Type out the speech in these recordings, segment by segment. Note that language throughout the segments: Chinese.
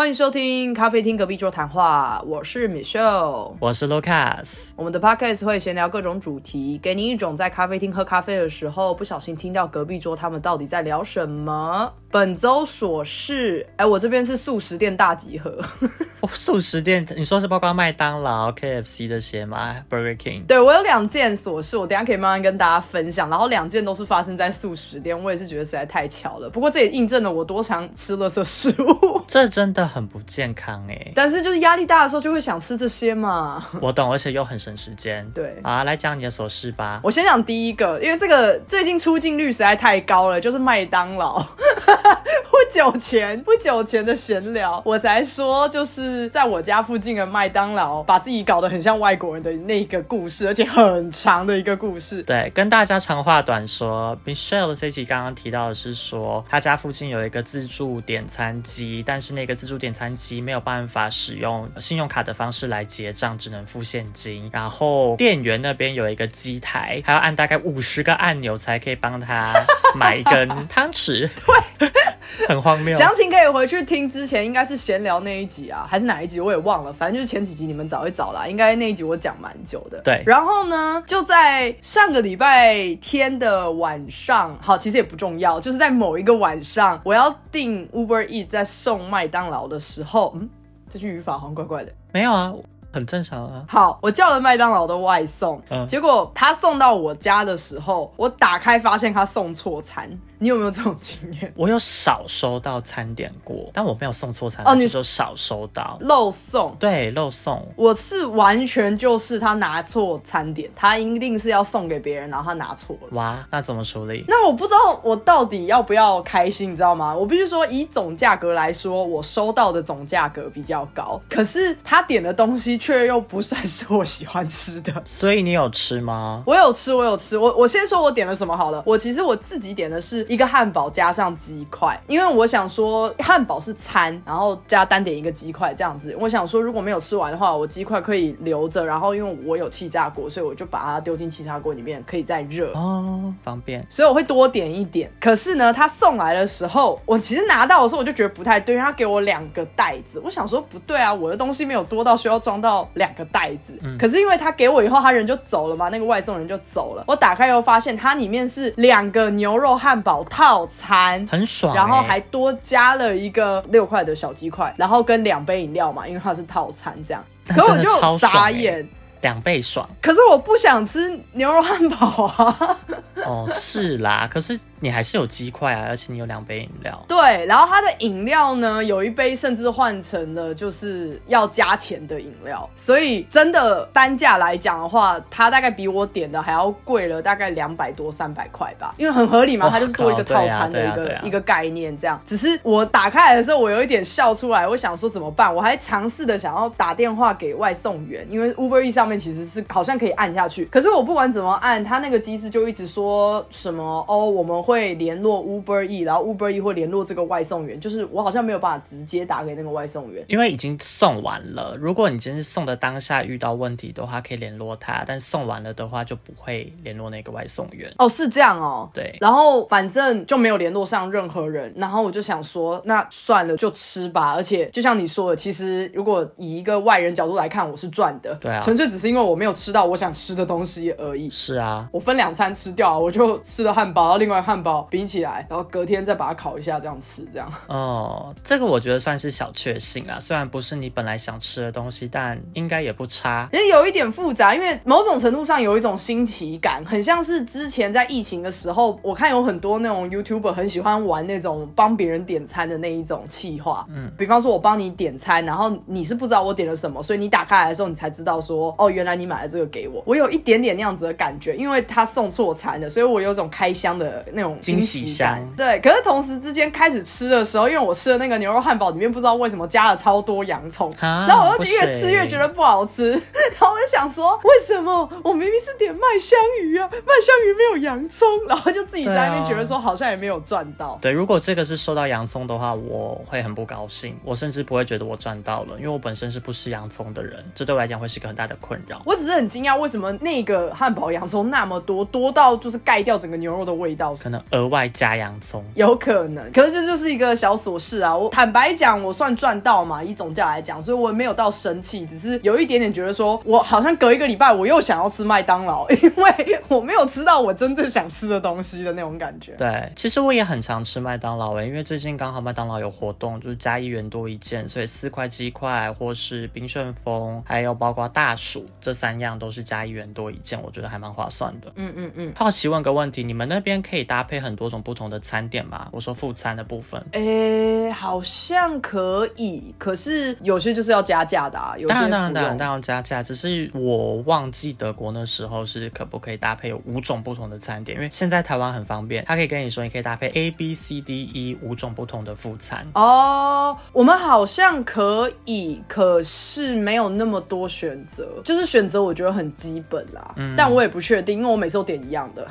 欢迎收听咖啡厅隔壁桌谈话，我是 Michelle。我是 Lucas，我们的 podcast 会闲聊各种主题，给你一种在咖啡厅喝咖啡的时候不小心听到隔壁桌他们到底在聊什么。本周琐事，哎，我这边是素食店大集合。哦，素食店，你说是包括麦当劳、KFC 这些吗？Burger King？对我有两件琐事，我等一下可以慢慢跟大家分享。然后两件都是发生在素食店，我也是觉得实在太巧了。不过这也印证了我多常吃垃圾食物，这真的很不健康哎。但是就是压力大的时候就会想吃这些嘛。我懂，而且又很省时间。对啊，来讲你的琐事吧。我先讲第一个，因为这个最近出镜率实在太高了，就是麦当劳。不久前，不久前的闲聊，我才说就是在我家附近的麦当劳，把自己搞得很像外国人的那个故事，而且很长的一个故事。对，跟大家长话短说，Michelle 这集刚刚提到的是说，他家附近有一个自助点餐机，但是那个自助点餐机没有办法使用信用卡的方式来结账，只能付现金。然后店员那边有一个机台，还要按大概五十个按钮才可以帮他买一根汤匙。对。很荒谬，详情可以回去听之前应该是闲聊那一集啊，还是哪一集我也忘了，反正就是前几集你们找一找啦，应该那一集我讲蛮久的。对，然后呢，就在上个礼拜天的晚上，好，其实也不重要，就是在某一个晚上，我要订 Uber E 在送麦当劳的时候，嗯，这句语法好像怪怪的，没有啊。很正常啊。好，我叫了麦当劳的外送，嗯结果他送到我家的时候，我打开发现他送错餐。你有没有这种经验？我有少收到餐点过，但我没有送错餐。哦，你说少收到漏送？对，漏送。我是完全就是他拿错餐点，他一定是要送给别人，然后他拿错了。哇，那怎么处理？那我不知道我到底要不要开心，你知道吗？我必须说，以总价格来说，我收到的总价格比较高，可是他点的东西。却又不算是我喜欢吃的，所以你有吃吗？我有吃，我有吃。我我先说我点了什么好了。我其实我自己点的是一个汉堡加上鸡块，因为我想说汉堡是餐，然后加单点一个鸡块这样子。我想说如果没有吃完的话，我鸡块可以留着，然后因为我有气炸锅，所以我就把它丢进气炸锅里面，可以再热哦，方便。所以我会多点一点。可是呢，他送来的时候，我其实拿到的时候我就觉得不太对，因为他给我两个袋子，我想说不对啊，我的东西没有多到需要装到。两个袋子，可是因为他给我以后，他人就走了嘛，那个外送人就走了。我打开后发现，它里面是两个牛肉汉堡套餐，很爽，然后还多加了一个六块的小鸡块，然后跟两杯饮料嘛，因为它是套餐这样。可我就傻眼，两倍爽。可是我不想吃牛肉汉堡啊。哦，是啦，可是。你还是有鸡块啊，而且你有两杯饮料。对，然后它的饮料呢，有一杯甚至换成了就是要加钱的饮料，所以真的单价来讲的话，它大概比我点的还要贵了，大概两百多三百块吧，因为很合理嘛，它就是多一个套餐的一个一个概念这样。只是我打开来的时候，我有一点笑出来，我想说怎么办？我还尝试的想要打电话给外送员，因为 Uber E 上面其实是好像可以按下去，可是我不管怎么按，它那个机制就一直说什么哦，我们。会联络 Uber E，然后 Uber E 会联络这个外送员，就是我好像没有办法直接打给那个外送员，因为已经送完了。如果你今天送的当下遇到问题的话，可以联络他，但送完了的话就不会联络那个外送员。哦，是这样哦。对，然后反正就没有联络上任何人，然后我就想说，那算了，就吃吧。而且就像你说的，其实如果以一个外人角度来看，我是赚的。对啊，纯粹只是因为我没有吃到我想吃的东西而已。是啊，我分两餐吃掉，我就吃了汉堡，然后另外汉。堡冰起来，然后隔天再把它烤一下，这样吃，这样。哦，这个我觉得算是小确幸啊，虽然不是你本来想吃的东西，但应该也不差。也有一点复杂，因为某种程度上有一种新奇感，很像是之前在疫情的时候，我看有很多那种 YouTuber 很喜欢玩那种帮别人点餐的那一种气话。嗯，比方说我帮你点餐，然后你是不知道我点了什么，所以你打开来的时候，你才知道说，哦，原来你买了这个给我。我有一点点那样子的感觉，因为他送错餐了，所以我有种开箱的那种。惊喜感，对。可是同时之间开始吃的时候，因为我吃的那个牛肉汉堡里面不知道为什么加了超多洋葱，然后我就越吃越觉得不好吃。然后我就想说，为什么我明明是点麦香鱼啊，麦香鱼没有洋葱，然后就自己在那边觉得说好像也没有赚到。对，如果这个是收到洋葱的话，我会很不高兴，我甚至不会觉得我赚到了，因为我本身是不吃洋葱的人，这对我来讲会是一个很大的困扰。我只是很惊讶，为什么那个汉堡洋葱那么多，多到就是盖掉整个牛肉的味道。可能额外加洋葱。有可能，可是这就是一个小琐事啊。我坦白讲，我算赚到嘛，以总价来讲，所以我没有到生气，只是有一点点觉得说，我好像隔一个礼拜我又想要吃麦当劳，因为我没有吃到我真正想吃的东西的那种感觉。对，其实我也很常吃麦当劳诶，因为最近刚好麦当劳有活动，就是加一元多一件，所以四块鸡块或是冰旋风，还有包括大薯这三样都是加一元多一件，我觉得还蛮划算的。嗯嗯嗯。好奇问个问题，你们那边可以搭配很多种不同的餐点吗？我说副餐的部分。诶，好像可以，可是有些就是要加价的啊。有些当然当然当然当然要加价，只是我忘记德国那时候是可不可以搭配有五种不同的餐点，因为现在台湾很方便，他可以跟你说你可以搭配 A B C D E 五种不同的副餐。哦，我们好像可以，可是没有那么多选择，就是选择我觉得很基本啦，嗯但我也不确定，因为我每次都点一样的，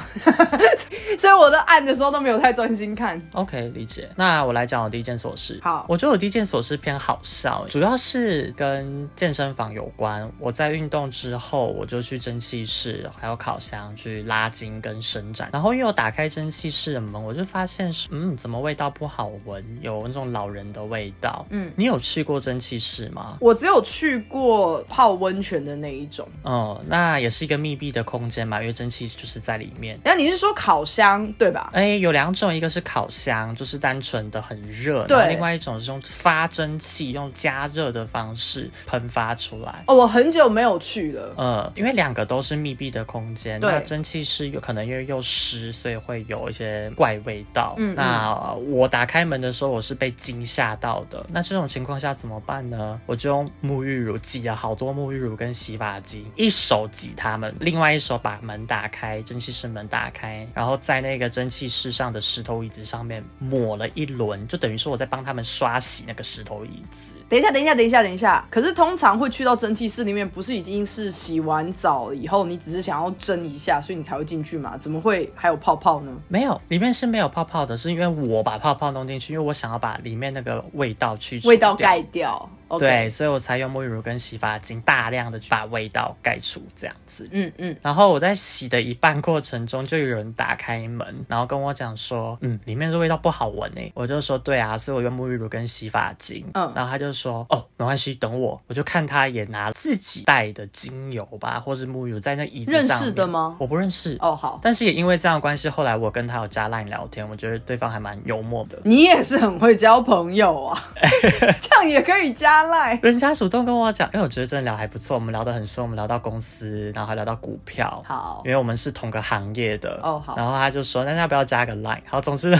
所以我在按的时候都没有太专心看。OK，理解。那我来讲我第一件琐事。好我觉得我第一件琐事偏好笑，主要是跟健身房有关。我在运动之后，我就去蒸汽室还有烤箱去拉筋跟伸展。然后因为我打开蒸汽室的门，我就发现是，嗯，怎么味道不好闻，有那种老人的味道。嗯你有去过蒸汽室吗？我只有去过泡温泉的那一种，哦，那也是一个密闭的空间嘛，因为蒸汽就是在里面。那你是说烤箱对吧？哎，有两种，一个是烤箱，就是单纯的很热，对另外一种是用发蒸汽，用加热的方式喷发出来。哦，我很久没有去了。呃，因为两个都是密闭的空间，那蒸汽是有可能因为又湿，所以会有一些怪味道。嗯那我打开门的时候，我是被惊吓到的。那这种情况下怎么办呢？我就用沐浴乳挤了好多沐浴乳跟洗发精，一手挤它们，另外一手把门打开，蒸汽室门打开，然后在那个蒸汽室上的石头椅子上面抹了一轮，就等于说我在帮他们刷洗那个石头椅子。等一下，等一下，等一下，等一下。可是通常会去到蒸汽室里面，不是已经是洗完澡以后，你只是想要蒸一下，所以你才会进去嘛？怎么会还有泡泡呢？没有，里面是没有泡泡的，是因为我把泡泡弄进去，因为我想要把里面那个味道去味道盖掉。对，所以我才用沐浴乳跟洗发精大量的去把味道盖除，这样子。嗯嗯，然后我在洗的一半过程中，就有人打开门，然后跟我讲说，嗯，里面的味道不好闻诶。我就说对啊，所以我用沐浴乳跟洗发精。嗯然后他就说，哦，没关系，等我。我就看他也拿自己带的精油吧，或是沐浴乳在那椅子。认识的吗我不认识。哦好，但是也因为这样的关系，后来我跟他有加 line 聊天，我觉得对方还蛮幽默的。你也是很会交朋友啊，这样也可以加赖。人家主动跟我讲，因为我觉得真的聊还不错，我们聊得很深，我们聊到公司，然后还聊到股票，好因为我们是同个行业的。哦好然后他就说，那要不要加个 line？好，总之呢，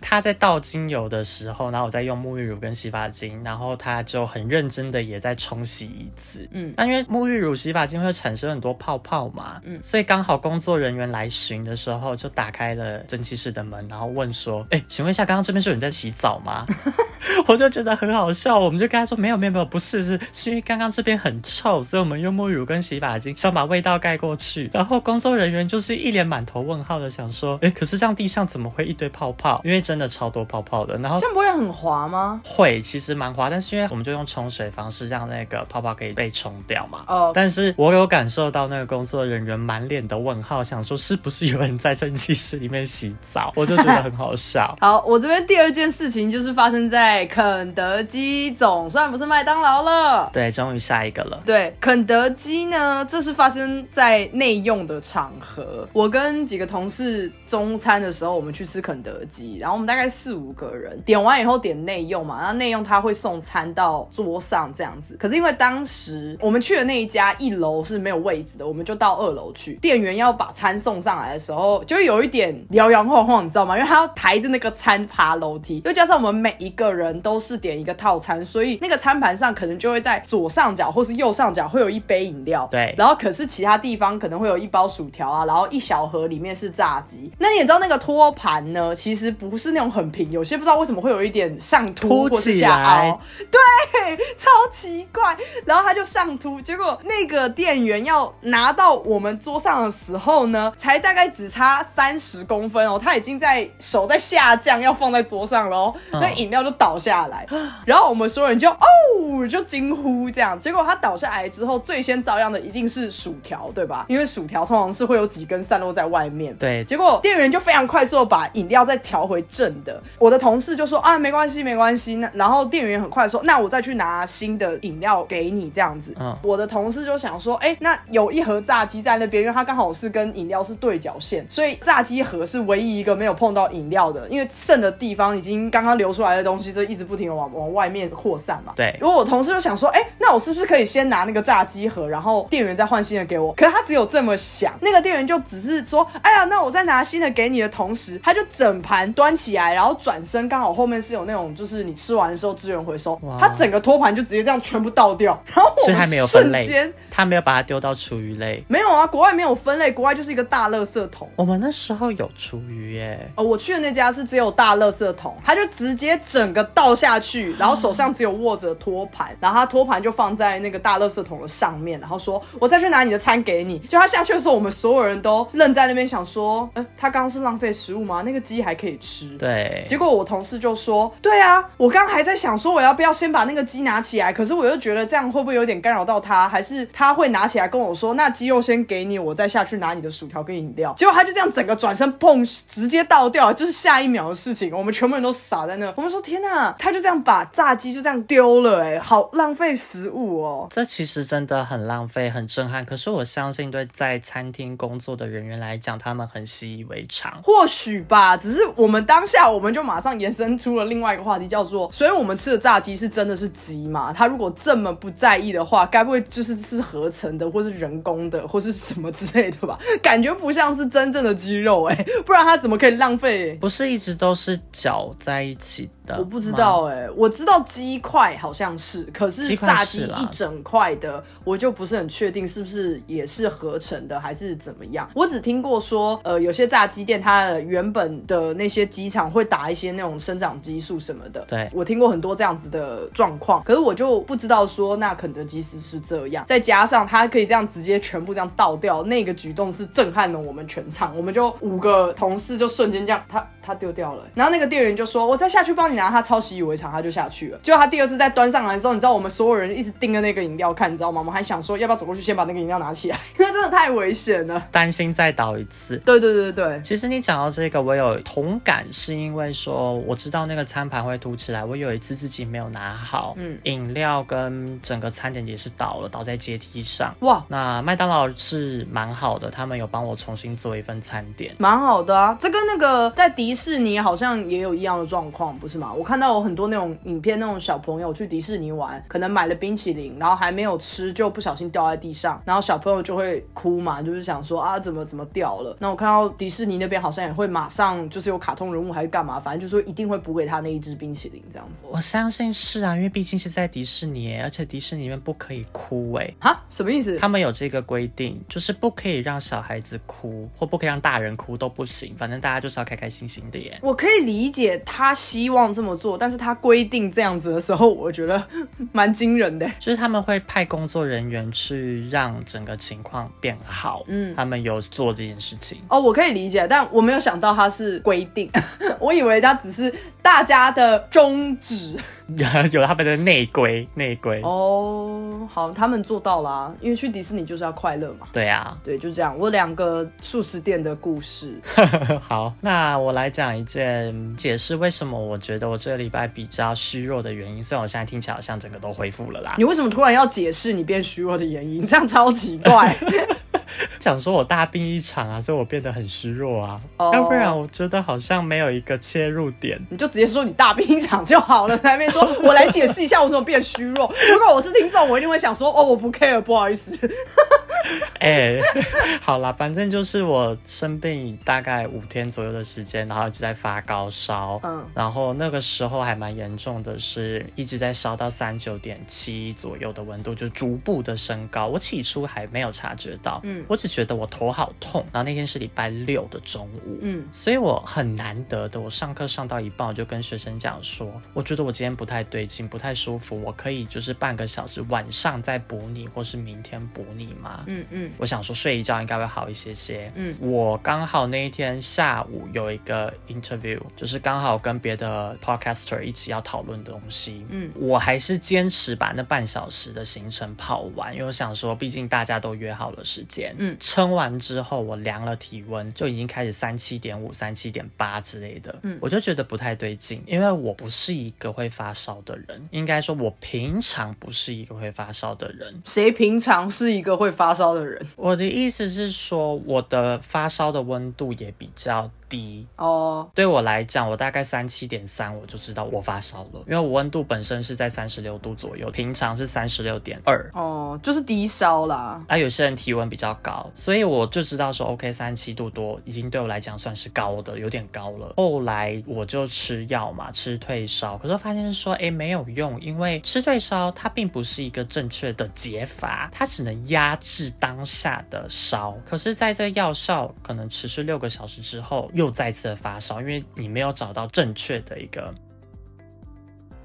他在倒精油的时候，然后我在用沐浴乳跟洗发精，然后他就很认真的也在冲洗一次。嗯那因为沐浴乳、洗发精会产生很多泡泡嘛，嗯，所以刚好工作人员来巡的时候，就打开了蒸汽室的门，然后问说，哎，请问一下，刚刚这边是有人在洗澡吗？我就觉得很好笑，我们就跟他说没有没有没有，不是是是因为刚刚这边很臭，所以我们用沐浴乳跟洗发精想把味道盖过去。然后工作人员就是一脸满头问号的想说，哎，可是这样地上怎么会一堆泡泡？因为真的超多泡泡的。然后这样不会很滑吗？会其实蛮滑，但是因为我们就用冲水方式让那个泡泡可以被冲掉嘛。哦但是我有感受到那个工作人员满脸的问号，想说是不是有人在蒸汽室里面洗澡？我就觉得很好笑。好，我这边第二件事情就是发生在肯德基，总算不是麦当劳了。对，终于下一个了。对，肯德基呢，这是发生在内用的场合。我跟几个同事中餐的时候，我们去吃肯德基，然后我们大概四五个人，点完以后点内用嘛，然后内用他会送餐到桌上这样子。可是因为当时我们去的那一家一楼是没有位置的，我们就到二楼去。店员要把餐送上来的时候，就会有一点摇摇晃晃，你知道吗？因为他要抬着那个餐爬楼梯，又加上我们每一个人都是点一个套餐，所以那个餐盘上可能就会在左上角或是右上角会有一杯饮料，对。然后可是其他地方可能会有一包薯条啊，然后一小盒里面是炸鸡。那你也知道那个托盘呢，其实不是那种很平，有些不知道为什么会有一点上凸凸或是起下来。凹，对，超奇怪。然后他就上凸，结果那个店员要拿到我们桌上的时候呢，才大概只差三十公分哦，他已经在手在下降，要放在桌上了哦，嗯。那饮料就倒倒下来，然后我们所有人就哦就惊呼这样。结果他倒下来之后，最先遭殃的一定是薯条，对吧？因为薯条通常是会有几根散落在外面。对，结果店员就非常快速的把饮料再调回正的。我的同事就说啊，没关系，没关系。那然后店员很快说，那我再去拿新的饮料给你这样子。嗯我的同事就想说，哎、那有一盒炸鸡在那边，因为它刚好是跟饮料是对角线，所以炸鸡盒是唯一一个没有碰到饮料的，因为剩的地方已经刚刚流出来的东西，就一直不停的往往外面扩散嘛。对如果我同事就想说，哎、那我是不是可以先拿那个炸鸡盒，然后店员再换新的给我？可是他只有这么想，那个店员就只是说，哎呀，那我再拿新的给你的同时，他就整盘端起来，然后转身，刚好后面是有那种就是你吃完的时候资源回收哇，他整个托盘就直接这样全部倒掉，然后我们还没有分类瞬间，他没有把它丢到厨余类。没有啊，国外没有分类，国外就是一个大垃圾桶。我们那时候有厨余耶，哦，我去的那家是只有大垃圾桶，他就直接整个倒下去，然后手上只有握着托盘，然后他托盘就放在那个大垃圾桶的上面，然后说：“我再去拿你的餐给你。”就他下去的时候，我们所有人都愣在那边想说：“呃，他刚刚是浪费食物吗？那个鸡还可以吃。”对，结果我同事就说：“对啊，我刚刚还在想说我要不要先把那个鸡拿起来，可是我又觉得这样会不会有点干扰到他？还是他会拿起来跟我说，那鸡肉先给你，我再下去拿你的薯条跟饮料。”结果他就这样整个转身砰，直接倒掉，就是下一秒的事情。我们全部人都傻在那，我们说：“天哪！”他就这样把炸鸡就这样丢了、哎，好浪费食物哦。这其实真的很浪费，很震撼。可是我相信，对在餐厅工作的人员来讲，他们很习以为常。或许吧，只是我们当下我们就马上延伸出了另外一个话题，叫做，所以我们吃的炸鸡是真的是鸡吗？他如果这么不在意的话，该不会就是是合成的，或是人工的，或是什么之类的吧？感觉不像是真正的鸡肉哎、不然他怎么可以浪费、不是一直都是搅在一起的？我不知道。哎、我知道鸡块好像是，可是炸鸡一整块的，我就不是很确定是不是也是合成的，还是怎么样。我只听过说，呃，有些炸鸡店它的原本的那些鸡场会打一些那种生长激素什么的。对我听过很多这样子的状况，可是我就不知道说那肯德基是是这样，再加上它可以这样直接全部这样倒掉，那个举动是震撼了我们全场，我们就五个同事就瞬间这样，他他丢掉了，然后那个店员就说：“我再下去帮你拿。”他超习以为常，他就下去了。结果他第二次再端上来的时候，你知道我们所有人一直盯着那个饮料看，你知道吗？我们还想说要不要走过去先把那个饮料拿起来，因为真的太危险了。担心再倒一次。对对对对，其实你讲到这个，我有同感，是因为说我知道那个餐盘会凸起来。我有一次自己没有拿好，嗯饮料跟整个餐点也是倒了，倒在阶梯上。哇，那麦当劳是蛮好的，他们有帮我重新做一份餐点。蛮好的啊。这跟那个在迪士尼好像也有一样的状况，不是吗？我看到有很多那种影片，那种小朋友去迪士尼玩，可能买了冰淇淋，然后还没有吃，就不小心掉在地上，然后小朋友就会哭嘛，就是想说啊，怎么怎么掉了。那我看到迪士尼那边好像也会马上就是有卡通人物还是干嘛，反正就说一定会补给他那一只冰淇淋这样子。我相信是啊，因为毕竟是在迪士尼，而且迪士尼里面不可以哭哎。哈，什么意思？他们有这个规定，就是不可以让小孩子哭，或不可以让大人哭都不行，反正大家就是要开开心心的耶。我可以理解他希望这么做，但是他规定这样子的时候，我觉得 蛮惊人的。就是他们会派工作人员去让整个情况变好，嗯他们有做这件事情。哦，我可以理解，但我没有想到他是规定，我以为他只是大家的宗旨。有他们的内规，内规。哦，好，他们做到啦、因为去迪士尼就是要快乐嘛。对啊，对，就这样。我两个素食店的故事，好，那我来讲一件解释为什么我觉得我这个礼拜比较虚弱的原因。虽然我现在听起来好像整个都恢复了啦你，为什么突然要解释你变虚弱的原因？这样超奇怪。想说我大病一场啊，所以我变得很虚弱啊。哦要不然我觉得好像没有一个切入点。你就直接说你大病一场就好了，在那边说 我来解释一下我怎么变虚弱。如果我是听众，我一定会想说哦，我不 care，不好意思。哎、好啦，反正就是我生病大概五天左右的时间，然后一直在发高烧，嗯然后那个时候还蛮严重的是，一直在烧到三九点七左右的温度，就逐步的升高。我起初还没有察觉到，嗯我只觉得我头好痛，然后那天是礼拜六的中午，嗯所以我很难得的，我上课上到一半，我就跟学生讲说，我觉得我今天不太对劲，不太舒服，我可以就是半个小时晚上再补你，或是明天补你吗？嗯嗯我想说睡一觉应该会好一些些。嗯我刚好那一天下午有一个 interview，就是刚好跟别的 podcaster 一起要讨论的东西。嗯我还是坚持把那半小时的行程跑完，因为我想说，毕竟大家都约好了时间。嗯称完之后，我量了体温，就已经开始三七点五、三七点八之类的。嗯我就觉得不太对劲，因为我不是一个会发烧的人，应该说我平常不是一个会发烧的人。谁平常是一个会发烧的人？我的意思是说，我的发烧的温度也比较低。哦，对我来讲，我大概三七点三，我就知道我发烧了，因为我温度本身是在三十六度左右，平常是三十六点二。哦，就是低烧啦。啊，有些人体温比较高，所以我就知道说，OK，三七度多已经对我来讲算是高的，有点高了。后来我就吃药嘛，吃退烧，可是发现说，哎，没有用，因为吃退烧它并不是一个正确的解法，它只能压制当下的烧。可是，在这药效可能持续六个小时之后，又再次的发烧，因为你没有找到正确的一个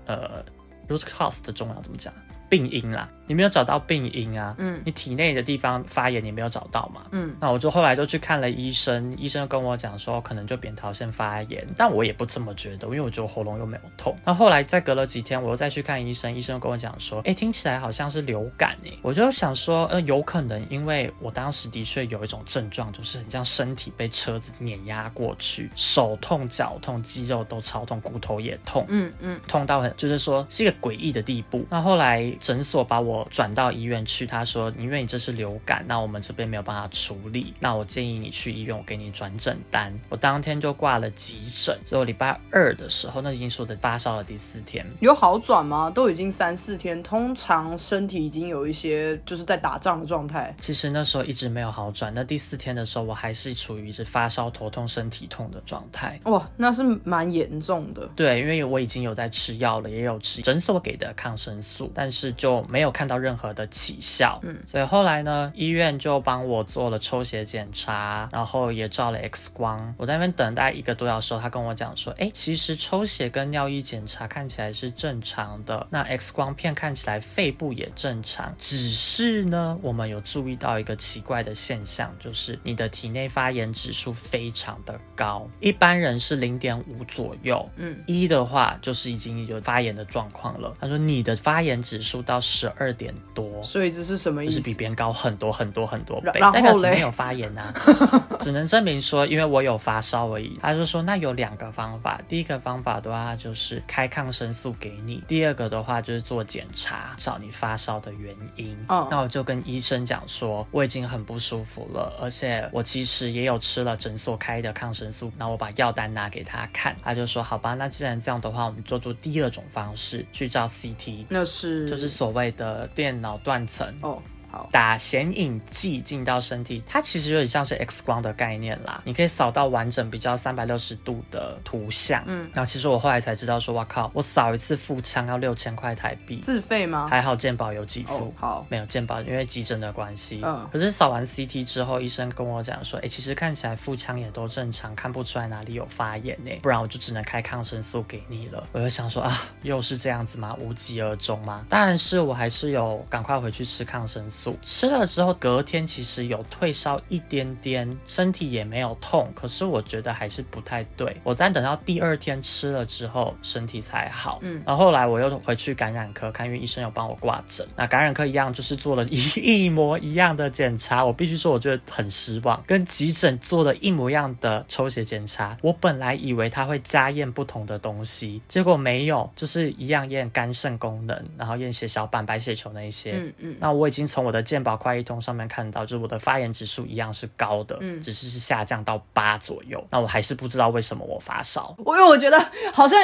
呃 root cause 的重要怎么讲病因啦，你没有找到病因啊，嗯你体内的地方发炎你没有找到嘛，嗯那我就后来就去看了医生，医生跟我讲说可能就扁桃腺发炎，但我也不这么觉得，因为我觉得喉咙又没有痛。那后来再隔了几天，我又再去看医生，医生跟我讲说，哎，听起来好像是流感诶，我就想说，呃，有可能因为我当时的确有一种症状，就是很像身体被车子碾压过去，手痛、脚痛、肌肉都超痛，骨头也痛。嗯嗯痛到很，就是说是一个诡异的地步。那后来诊所把我转到医院去，他说因为你这是流感，那我们这边没有办法处理，那我建议你去医院，我给你转诊单。我当天就挂了急诊，所以我礼拜二的时候，那已经是我的发烧的第四天。有好转吗？都已经三四天，通常身体已经有一些就是在打仗的状态。其实那时候一直没有好转，那第四天的时候，我还是处于一直发烧、头痛、身体痛的状态。哇，那是蛮严重的。对，因为我已经有在吃药了，也有吃诊所给的抗生素，但是就没有看到任何的起效。嗯，所以后来呢，医院就帮我做了抽血检查，然后也照了 X 光。我在那边等待一个多小时后，他跟我讲说，哎，其实抽血跟尿液检查看起来是正常的，那 X 光片看起来肺部也正常，只是呢，我们有注意到一个奇怪的现象，就是你的体内发炎指数非常的高，一般人是零点五左右，嗯，一的话就是已经有发炎的状况了。他说你的发炎指数到十二点多，所以这是什么意思？就是比别人高很多很多很多代表体嘞内有发炎啊。只能证明说，因为我有发烧而已。他就说那有两个方法，第一个方法的话就是开抗生素给你，第二个的话就是做检查，找你发烧的原因。哦那我就跟医生讲说，我已经很不舒服了，而且我其实也有吃了诊所开的抗生素。那我把药单拿给他看，他就说好吧，那既然这样的话，我们做做第二种方式，去照 CT，那是就是所谓的电脑断层。哦，好，打显影剂进到身体，它其实有点像是 X 光的概念啦。你可以扫到完整、比较三百六十度的图像。嗯，然后其实我后来才知道说，哇靠，我扫一次腹腔要六千块台币，自费吗？还好健保有给付。哦，好，没有健保，因为急诊的关系。嗯可是扫完 CT 之后，医生跟我讲说，哎，其实看起来腹腔也都正常，看不出来哪里有发炎呢，不然我就只能开抗生素给你了。我就想说啊，又是这样子吗？无疾而终吗？但是我还是有赶快回去吃抗生素，吃了之后隔天其实有退烧一点点，身体也没有痛，可是我觉得还是不太对。我但等到第二天吃了之后，身体才好。嗯然后后来我又回去感染科看，因为医生有帮我挂诊。那感染科一样就是做了一 一模一样的检查，我必须说我觉得很失望，跟急诊做的一模一样的抽血检查。我本来以为他会加验不同的东西，结果没有，就是一样验肝肾功能，然后验血小板、白血球那一些。嗯嗯，那我已经从我的健保快易通上面看到，就是我的发炎指数一样是高的，嗯只是是下降到八左右。那我还是不知道为什么我发烧。我因为我觉得好像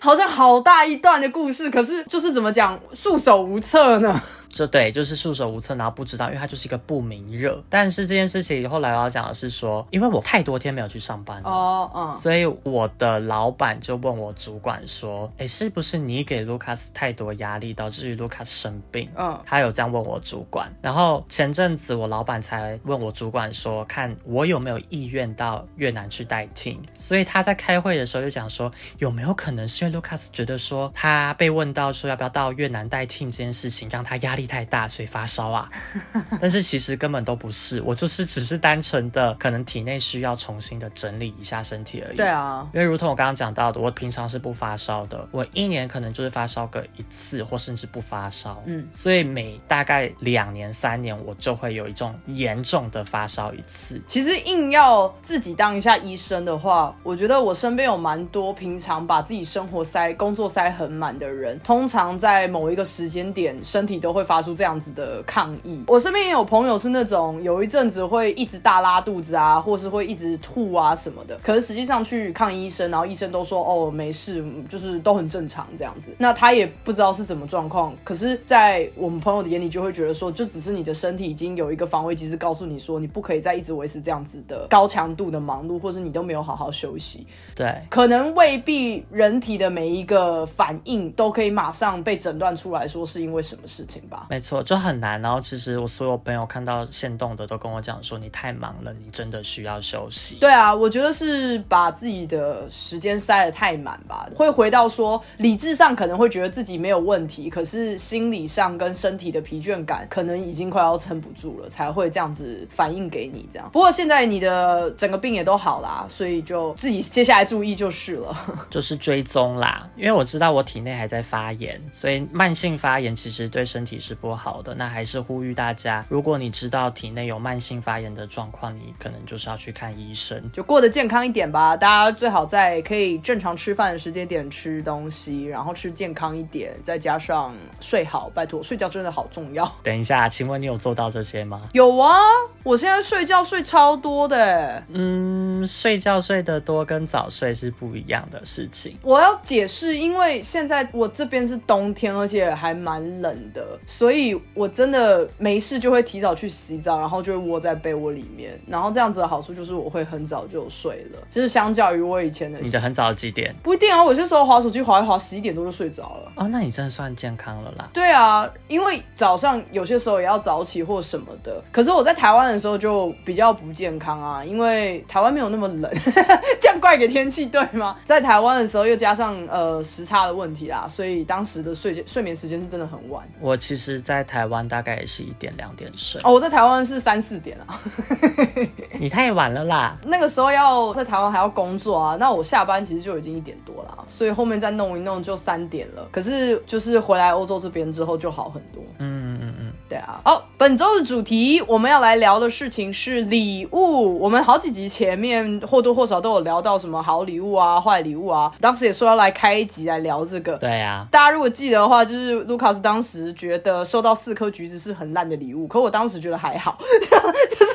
好像好大一段的故事，可是就是怎么讲，束手无策呢？就对，就是束手无策，然后不知道，因为它就是一个不明热。但是这件事情后来我要讲的是说，因为我太多天没有去上班了。哦，嗯，所以我的老板就问我主管说：“哎，是不是你给卢卡斯太多压力，导致于卢卡斯生病？”嗯他有这样问我主管。然后前阵子我老板才问我主管说，看我有没有意愿到越南去代替。所以他在开会的时候就讲说，有没有可能是因为卢卡斯觉得说他被问到说要不要到越南代替这件事情，让他压力力太大，所以发烧啊。但是其实根本都不是，我就是只是单纯的可能体内需要重新的整理一下身体而已。对啊，因为如同我刚刚讲到的，我平常是不发烧的，我一年可能就是发烧个一次，或甚至不发烧。嗯，所以每大概两年、三年，我就会有一种严重的发烧一次。其实硬要自己当一下医生的话，我觉得我身边有蛮多平常把自己生活塞、工作塞很满的人，通常在某一个时间点，身体都会发出这样子的抗议。我身边也有朋友是那种有一阵子会一直大拉肚子啊，或是会一直吐啊什么的，可是实际上去看医生，然后医生都说哦没事，就是都很正常这样子。那他也不知道是怎么状况，可是，在我们朋友的眼里就会觉得说，就只是你的身体已经有一个防卫机制告诉你说，你不可以再一直维持这样子的高强度的忙碌，或是你都没有好好休息。对，可能未必人体的每一个反应都可以马上被诊断出来说是因为什么事情吧。没错，就很难。然后其实我所有朋友看到现动的都跟我讲说，你太忙了，你真的需要休息。对啊，我觉得是把自己的时间塞得太满吧，会回到说理智上可能会觉得自己没有问题，可是心理上跟身体的疲倦感可能已经快要撑不住了，才会这样子反应给你这样。不过现在你的整个病也都好啦，所以就自己接下来注意就是了，就是追踪啦。因为我知道我体内还在发炎，所以慢性发炎其实对身体是不好的。那还是呼吁大家，如果你知道体内有慢性发炎的状况，你可能就是要去看医生，就过得健康一点吧。大家最好在可以正常吃饭的时间点吃东西，然后吃健康一点，再加上睡好。拜托，睡觉真的好重要。等一下，请问你有做到这些吗？有啊，我现在睡觉睡超多的。嗯，睡觉睡得多跟早睡是不一样的事情。我要解释，因为现在我这边是冬天，而且还蛮冷的，所以我真的没事就会提早去洗澡，然后就会窝在被窝里面。然后这样子的好处就是我会很早就睡了，就是相较于我以前的。你的很早几点？不一定啊，我有些时候滑手机滑一滑，十一点多就睡着了。哦，那你真的算健康了啦。对啊，因为早上有些时候也要早起或什么的。可是我在台湾的时候就比较不健康啊，因为台湾没有那么冷，这样怪给天气对吗？在台湾的时候又加上呃时差的问题啦，所以当时的睡睡眠时间是真的很晚。我其实，在台湾大概也是一点两点睡。哦，我在台湾是三四点啊。你太晚了啦！那个时候要在台湾还要工作啊，那我下班其实就已经一点多了，所以后面再弄一弄就三点了。可是就是回来欧洲这边之后就好很多。嗯嗯嗯，对啊。好，本周的主题我们要来聊的事情是礼物。我们好几集前面或多或少都有聊到什么好礼物啊、坏礼物啊，当时也说要来开一集来聊这个。对啊，大家如果记得的话，就是卢卡斯当时觉得收到四颗橘子是很烂的礼物，可我当时觉得还好，就是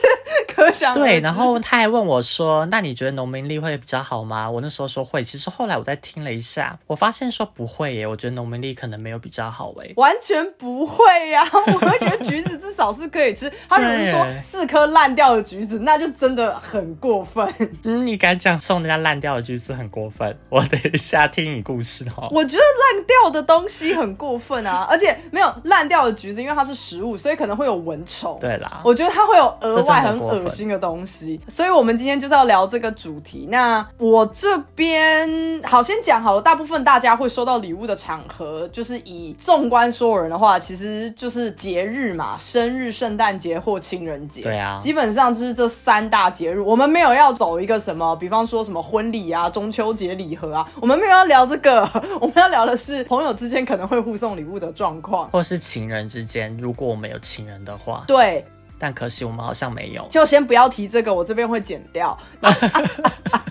可想对。然后他还问我说：“那你觉得农民力会比较好吗？”我那时候说会。其实后来我再听了一下，我发现说不会耶。我觉得农民力可能没有比较好诶，完全不会呀。我会觉得橘子至少是可以吃。他如果说四颗烂掉的橘子，那就真的很过分。嗯，你敢讲送人家烂掉的橘子很过分？我等一下听你故事哦。我觉得烂掉的东西很过分啊，而且没有烂掉的橘子，因为它是食物，所以可能会有蚊虫。对啦，我觉得它会有额外很恶心的东西。所以我们今天就是要聊这个主题。那我这边好先讲好了，大部分大家会收到礼物的场合，就是以纵观所有人的话，其实就是节日嘛，生日、圣诞节或情人节。对啊，基本上就是这三大节日。我们没有要走一个什么，比方说什么婚礼啊、中秋节礼盒啊，我们没有要聊这个。我们要聊的是朋友之间可能会互送礼物的状况，或是情人之间，如果我们有情人的话。对。但可惜我们好像没有，就先不要提这个，我这边会剪掉。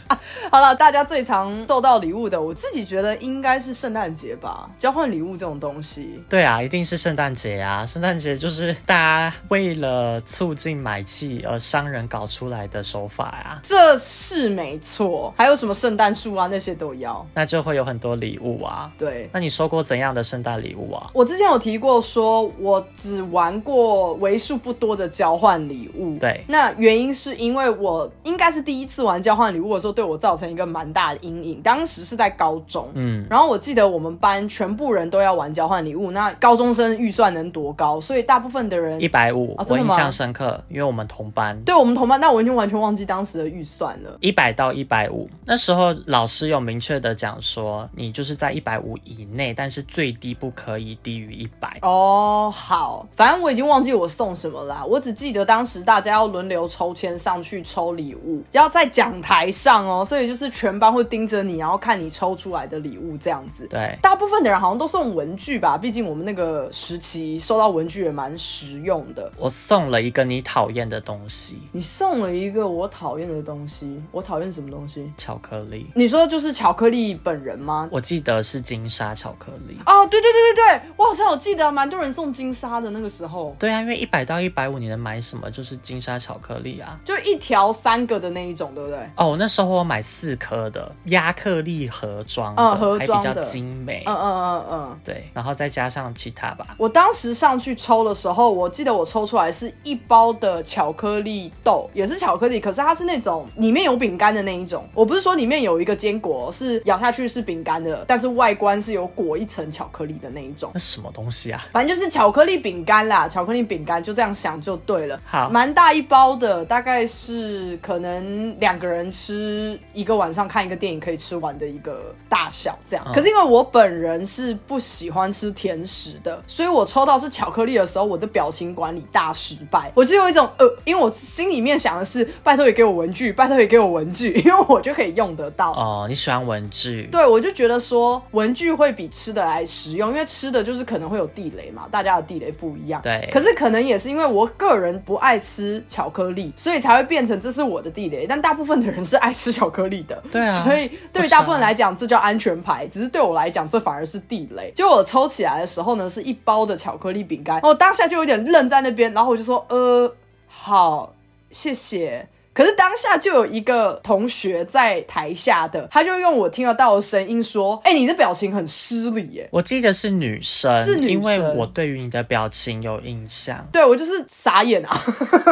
好了，大家最常收到礼物的，我自己觉得应该是圣诞节吧，交换礼物这种东西。对啊，一定是圣诞节啊！圣诞节就是大家为了促进买气而商人搞出来的手法呀。这是没错，还有什么圣诞树啊那些都要，那就会有很多礼物啊。对，那你收过怎样的圣诞礼物啊？我之前有提过，说我只玩过为数不多的交换礼物。对，那原因是因为我应该是第一次玩交换礼物的时候，对我造造成一个蛮大的阴影。当时是在高中，嗯，然后我记得我们班全部人都要玩交换礼物，那高中生预算能多高？所以大部分的人一百五我印象深刻，因为我们同班。对我们同班，那我已经完全忘记当时的预算了。一百到一百五，那时候老师有明确的讲说，你就是在一百五以内，但是最低不可以低于一百。哦，好，反正我已经忘记我送什么啦，我只记得当时大家要轮流抽签上去抽礼物，要在讲台上哦，所以就是全班会盯着你，然后看你抽出来的礼物这样子。对，大部分的人好像都送文具吧，毕竟我们那个时期收到文具也蛮实用的。我送了一个你讨厌的东西，你送了一个我讨厌的东西，我讨厌什么东西？巧克力。你说就是巧克力本人吗？我记得是金沙巧克力。哦，对对对对对，我好像有记得，蛮多人送金沙的那个时候，对啊，因为一百到一百五，你能买什么？就是金沙巧克力啊。就一条三个的那一种，对不对？哦，那时候我买四颗的亚克力盒装的，嗯盒还比较装的精美。嗯嗯嗯嗯。对，然后再加上其他吧。我当时上去抽的时候，我记得我抽出来是一包的巧克力豆，也是巧克力，可是它是那种里面有饼干的那一种。我不是说里面有一个坚果是咬下去是饼干的，但是外观是有裹一层巧克力的那一种那。什么东西啊？反正就是巧克力饼干啦，巧克力饼干就这样想就对了。好蛮大一包的，大概是可能两个人吃一个晚上看一个电影可以吃完的一个大小这样。嗯可是因为我本人是不喜欢吃甜食的，所以我抽到是巧克力的时候，我的表情管理大失败。我就有一种呃，因为我心里面想的是，拜托也给我文具，拜托也给我文具，因为我就可以用得到。哦，你喜欢文具？对，我就觉得说文具会比吃的来实用，因为吃的就是可能会有地雷嘛，大家的地雷不一样。对可是可能也是因为我个人不爱吃巧克力，所以才会变成这是我的地雷。但大部分的人是爱吃巧克力的，对啊所以对于大部分人来讲，这叫安全牌，只是对我来讲，这反而是地雷。就我抽起来的时候呢，是一包的巧克力饼干，我当下就有点愣在那边，然后我就说，呃，好，谢谢。可是当下就有一个同学在台下的，他就用我听得到的声音说：“哎、你的表情很失礼耶。我记得是女生，是女生。因为我对于你的表情有印象”，对我就是傻眼啊，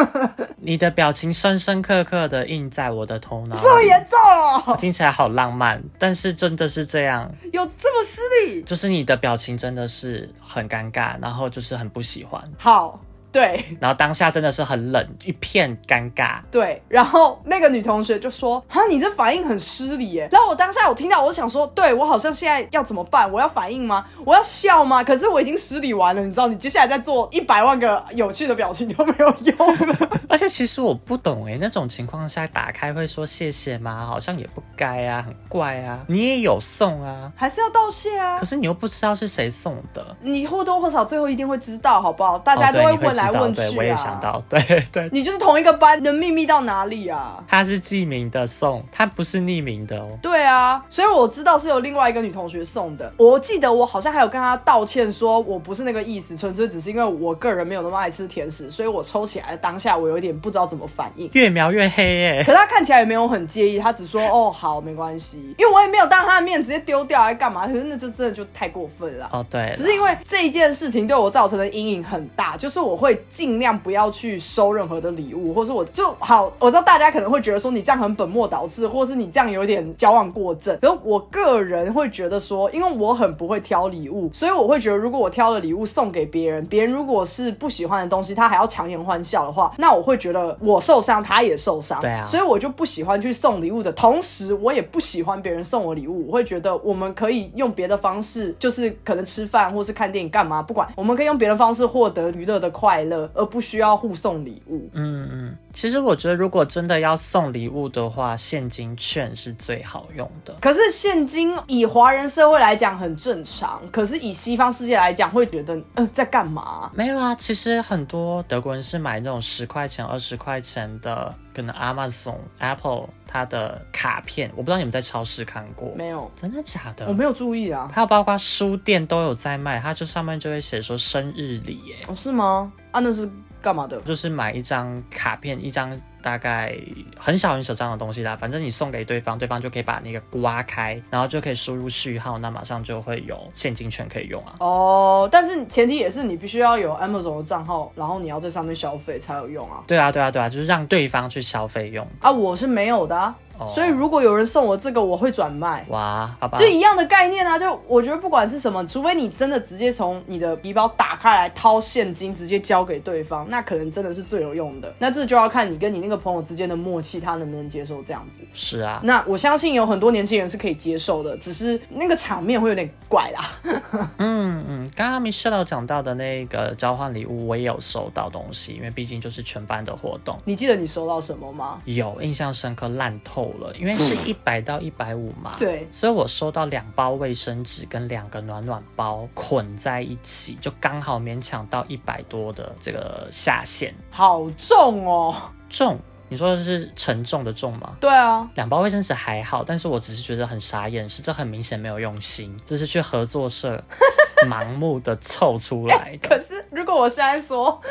你的表情深深刻刻的印在我的头脑里。这么严重？哦，听起来好浪漫，但是真的是这样，有这么失礼？就是你的表情真的是很尴尬，然后就是很不喜欢，好，对然后当下真的是很冷，一片尴尬。对，然后那个女同学就说：“哈，你这反应很失礼耶。”然后我当下我听到，我就想说，对我好像现在要怎么办？我要反应吗？我要笑吗？可是我已经失礼完了，你知道，你接下来再做一百万个有趣的表情都没有用了。而且其实我不懂哎，那种情况下打开会说谢谢吗？好像也不该啊，很怪啊。你也有送啊，还是要道谢啊可。是你又不知道是谁送的。你或多或少最后一定会知道，好不好？大家都会问你知道来问去啊。对，我也想，到，对对，你就是同一个班，能秘密到哪里啊？他是记名的送，他不是匿名的哦。对啊，所以我知道是有另外一个女同学送的。我记得我好像还有跟她道歉，说我不是那个意思，纯粹只是因为我个人没有那么爱吃甜食，所以我抽起来的当下我有点不知道怎么反应。越描越黑耶可。是她看起来也没有很介意，她只说哦好没关系，因为我也没有当她的面直接丢掉还干嘛，可是那就真的就太过分了。哦，对，只是因为这一件事情对我造成的阴影很大，就是我会尽量不要去收任何的礼物，或是我就好，我知道大家可能会觉得说你这样很本末倒置，或是你这样有点矫枉过正。可是我个人会觉得说，因为我很不会挑礼物，所以我会觉得如果我挑了礼物送给别人，别人如果是不喜欢的东西，他还要强颜欢笑的话，那我会觉得我受伤，他也受伤。对啊所以我就不喜欢去送礼物的同时，我也不喜欢别人送我礼物。我会觉得我们可以用别的方式，就是可能吃饭或是看电影干嘛，不管，我们可以用别的方式获得娱乐的快乐，而不需要互送礼物。嗯嗯，其实我觉得如果真的要送礼物的话，现金券是最好用的。可是现金以华人社会来讲很正常，可是以西方世界来讲，会觉得呃在干嘛？没有啊，其实很多德国人是买那种十块钱、二十块钱的，可能 Amazon、Apple 它的卡片，我不知道你们在超市看过，没有，真的假的？我没有注意啊。还有包括书店都有在卖，它就上面就会写说生日礼，耶，哦，是吗？啊，那是干嘛的？就是买一张卡片，一张大概很小很小张的东西啦，反正你送给对方，对方就可以把那个刮开，然后就可以输入序号，那马上就会有现金券可以用啊。哦，但是前提也是你必须要有 Amazon 的账号，然后你要在上面消费才有用啊。对啊，对啊，对啊，就是让对方去消费用。啊，我是没有的啊。哦所以如果有人送我这个，我会转卖。哇，好吧就，一样的概念啊，就我觉得不管是什么，除非你真的直接从你的皮包打开来掏现金，直接交给对方，那可能真的是最有用的。那这就要看你跟你那个朋友之间的默契，他能不能接受这样子。是啊，那我相信有很多年轻人是可以接受的，只是那个场面会有点怪啦。嗯嗯，刚刚 Michelle 讲到的那个交换礼物，我也有收到东西，因为毕竟就是全班的活动。你记得你收到什么吗？有印象深刻，烂透了，因为是一百到一百五嘛，对所以我收到两包卫生纸跟两个暖暖包捆在一起，就刚好勉强到一百多的这个下限。好重哦。重，你说的是沉重的重吗？对啊，两包卫生纸还好，但是我只是觉得很傻眼，是这很明显没有用心，这是去合作社 盲目的凑出来的。可是如果我现在说，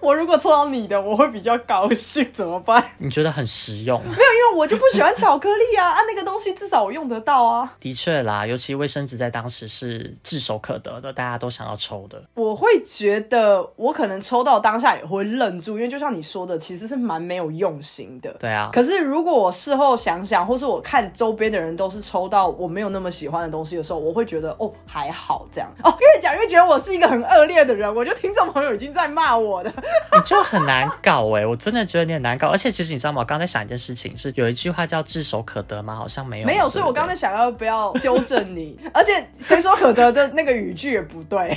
我如果抽到你的，我会比较高兴，怎么办？你觉得很实用？没有，因为我就不喜欢巧克力啊，啊，那个东西至少我用得到啊。的确啦，尤其卫生纸在当时是炙手可得的，大家都想要抽的。我会觉得我可能抽到当下也会愣住，因为就像你说的，其实是蛮没有用心的。对啊，可是如果我事后想想，或是我看周边的人都是抽到我没有那么喜欢的东西的时候，我会觉得哦还好这样。哦，越讲越觉得我是一个很恶劣的人，我觉得听众朋友已经在骂我了。你就很难搞哎、我真的觉得你很难搞。而且其实你知道吗？我刚才想一件事情，是有一句话叫炙手可得吗？好像没有，没有，所以我刚才想要不要纠正你，而且随手可得的那个语句也不对。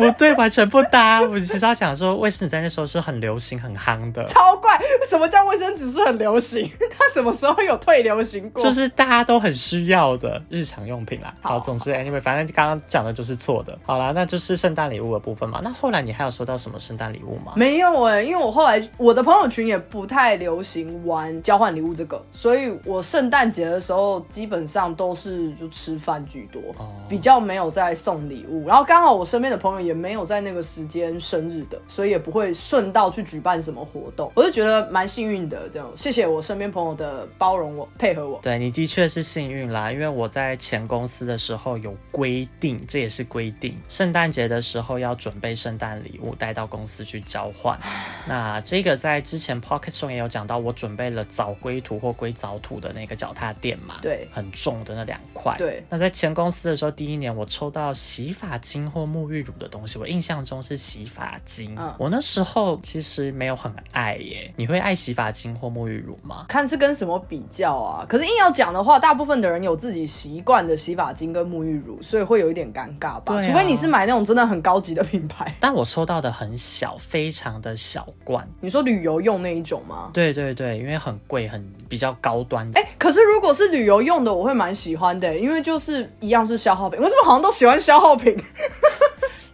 不对，完全不搭。我其实要讲说，卫生纸在那时候是很流行、很夯的。超怪，什么叫卫生纸是很流行？它什么时候有退流行过？就是大家都很需要的日常用品啦。好好，总之，anyway，反正刚刚讲的就是错的。好啦，那就是圣诞礼物的部分嘛。那后来你还有收到什么圣诞礼物吗？没有哎、因为我后来我的朋友群也不太流行玩交换礼物这个，所以我圣诞节的时候基本上都是就吃饭居多，哦比较没有在送礼物。然后刚好我身边的朋友也没有在那个时间生日的，所以也不会顺道去举办什么活动。我就觉得蛮幸运的，这样谢谢我身边朋友的包容我配合我。对你的确是幸运啦，因为我在前公司的时候有规定，这也是规定，圣诞节的时候要准备圣诞礼物带到公司去交换。那这个在之前 Pocket 中也有讲到，我准备了早归土或归早土的那个脚踏垫嘛，对很重的那两块。对那在前公司的时候，第一年我抽到洗发精或沐浴乳的东西，我印象中是洗发精。嗯我那时候其实没有很爱耶，你会爱洗发精或沐浴乳吗？看是跟什么比较啊？可是硬要讲的话，大部分的人有自己习惯的洗发精跟沐浴乳，所以会有一点尴尬吧。除非你是买那种真的很高级的品牌。但我抽到的很小，非常的小罐。你说旅游用那一种吗？对对对，因为很贵，很比较高端的。哎、可是如果是旅游用的，我会蛮喜欢的，因为就是一样是消耗品。为什么好像都喜欢消耗品？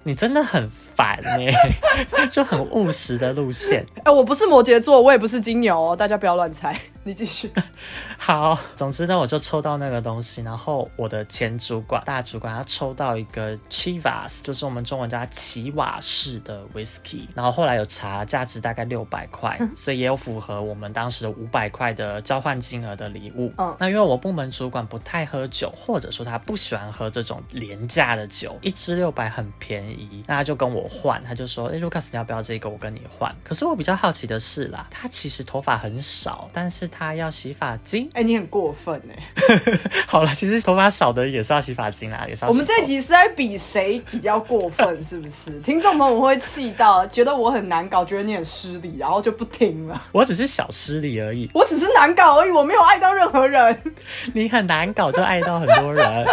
你真的很烦呢、就很务实的路线。哎、我不是摩羯座，我也不是金牛哦，大家不要乱猜。你继续。好，总之呢，我就抽到那个东西，然后我的前主管、大主管他抽到一个 Chivas，就是我们中文叫它奇瓦士的 whisky，然后后来有查，价值大概六百块，所以也有符合我们当时的五百块的交换金额的礼物。嗯那因为我部门主管不太喝酒，或者说他不喜欢喝这种廉价的酒，一支六百很便宜，那他就跟我换，他就说：“哎、，Lucas，，你要不要这个？我跟你换。”可是我比较好奇的是啦，他其实头发很少，但是他要洗发精。哎、你很过分哎。好了，其实头发少的也是要洗发精啦，也是要。我们这集是在比谁比较过分，是不是？听众朋友会气到，觉得我很难搞，觉得你很失礼，然后就不听了。我只是小失礼而已，我只是难搞而已，我没有爱到任何人。你很难搞就爱到很多人。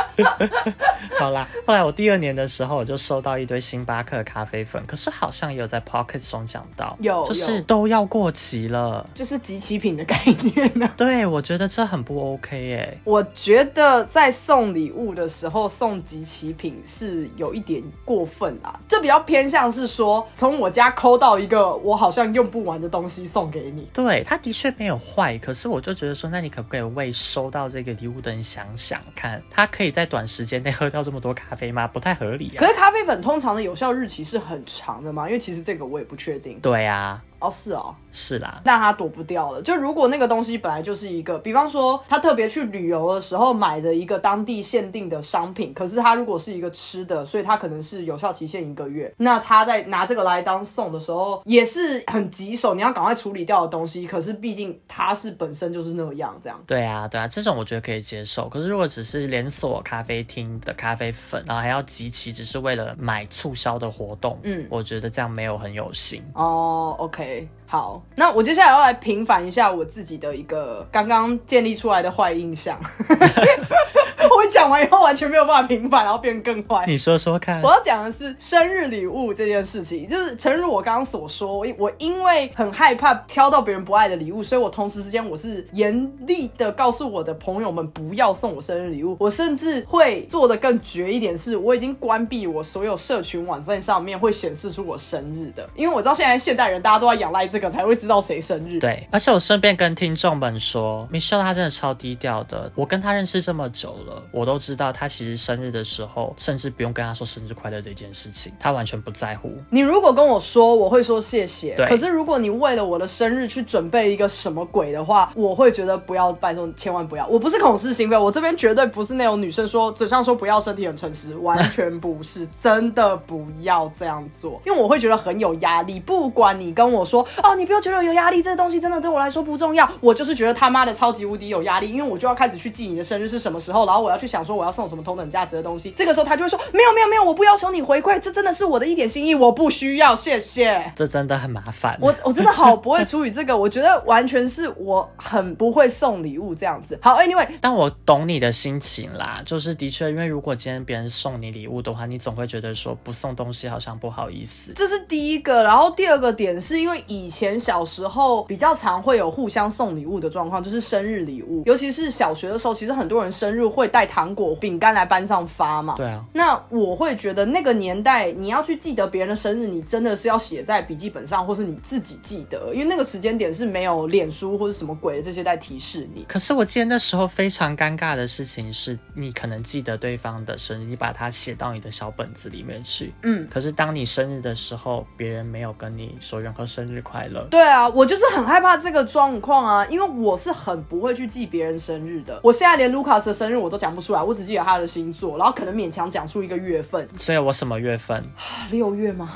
好啦，后来我第二年的时候，我就收到一堆星巴克咖啡粉，可是好像也有在 Pocket 中讲到，有就是都要过期了。就是集齐品的概念呢、对，我觉得这很不 OK 耶。我觉得在送礼物的时候送集齐品是有一点过分啊，这比较偏向是说从我家抠到一个我好像用不完的东西送给你。对，他的确没有坏，可是我就觉得说，那你可不可以为收到这个礼物的人想想看，他可以在短时间内喝掉这么多咖啡吗？不太合理啊。可是咖啡粉通常的有效日期是很长的嘛？因为其实这个我也不确定。对啊，哦，是哦，是啦，那他躲不掉了。就如果那个东西本来就是一个，比方说他特别去旅游的时候买的一个当地限定的商品，可是他如果是一个吃的，所以他可能是有效期限一个月。那他在拿这个来当送的时候，也是很棘手，你要赶快处理掉的东西。可是毕竟它是本身就是那样，这样。对啊，对啊，这种我觉得可以接受。可是如果只是连锁咖啡厅的咖啡粉，然后还要集齐，只是为了买促销的活动，嗯，我觉得这样没有很有型。哦好，那我接下来要来平反一下我自己的一个刚刚建立出来的坏印象。我讲完以后完全没有办法平反，然后变更坏。你说说看。我要讲的是生日礼物这件事情，就是诚如我刚刚所说，我我因为很害怕挑到别人不爱的礼物，所以我同时之间我是严厉的告诉我的朋友们不要送我生日礼物。我甚至会做的更绝一点，是我已经关闭我所有社群网站上面会显示出我生日的，因为我知道现在现代人大家都在仰赖这个才会知道谁生日。对，而且我顺便跟听众们说，Michelle 她真的超低调的，我跟她认识这么久了。我都知道，他其实生日的时候，甚至不用跟他说生日快乐这件事情，他完全不在乎。你如果跟我说，我会说谢谢。可是如果你为了我的生日去准备一个什么鬼的话，我会觉得不要，拜托，千万不要。我不是口是心非，我这边绝对不是那种女生说嘴上说不要，身体很诚实，完全不是，真的不要这样做，因为我会觉得很有压力。不管你跟我说哦，你不要觉得有压力，这个东西真的对我来说不重要，我就是觉得他妈的超级无敌有压力，因为我就要开始去记你的生日是什么时候，然后我要。去想说我要送什么同等价值的东西，这个时候他就会说没有没有没有，我不要求你回馈，这真的是我的一点心意，我不需要，谢谢。这真的很麻烦，我我真的好不会处理这个，我觉得完全是我很不会送礼物这样子。好，Anyway，但我懂你的心情啦，就是的确，因为如果今天别人送你礼物的话，你总会觉得说不送东西好像不好意思。这是第一个，然后第二个点是因为以前小时候比较常会有互相送礼物的状况，就是生日礼物，尤其是小学的时候，其实很多人生日会带。糖果、饼干来班上发嘛？对啊。那我会觉得那个年代，你要去记得别人的生日，你真的是要写在笔记本上，或是你自己记得，因为那个时间点是没有脸书或者什么鬼的这些在提示你。可是我记得那时候非常尴尬的事情是，你可能记得对方的生日，你把它写到你的小本子里面去。嗯。可是当你生日的时候，别人没有跟你说任何生日快乐。对啊，我就是很害怕这个状况啊，因为我是很不会去记别人生日的。我现在连卢卡斯的生日我都讲不出来，我只记得他的星座，然后可能勉强讲出一个月份。所以我什么月份？六月吗？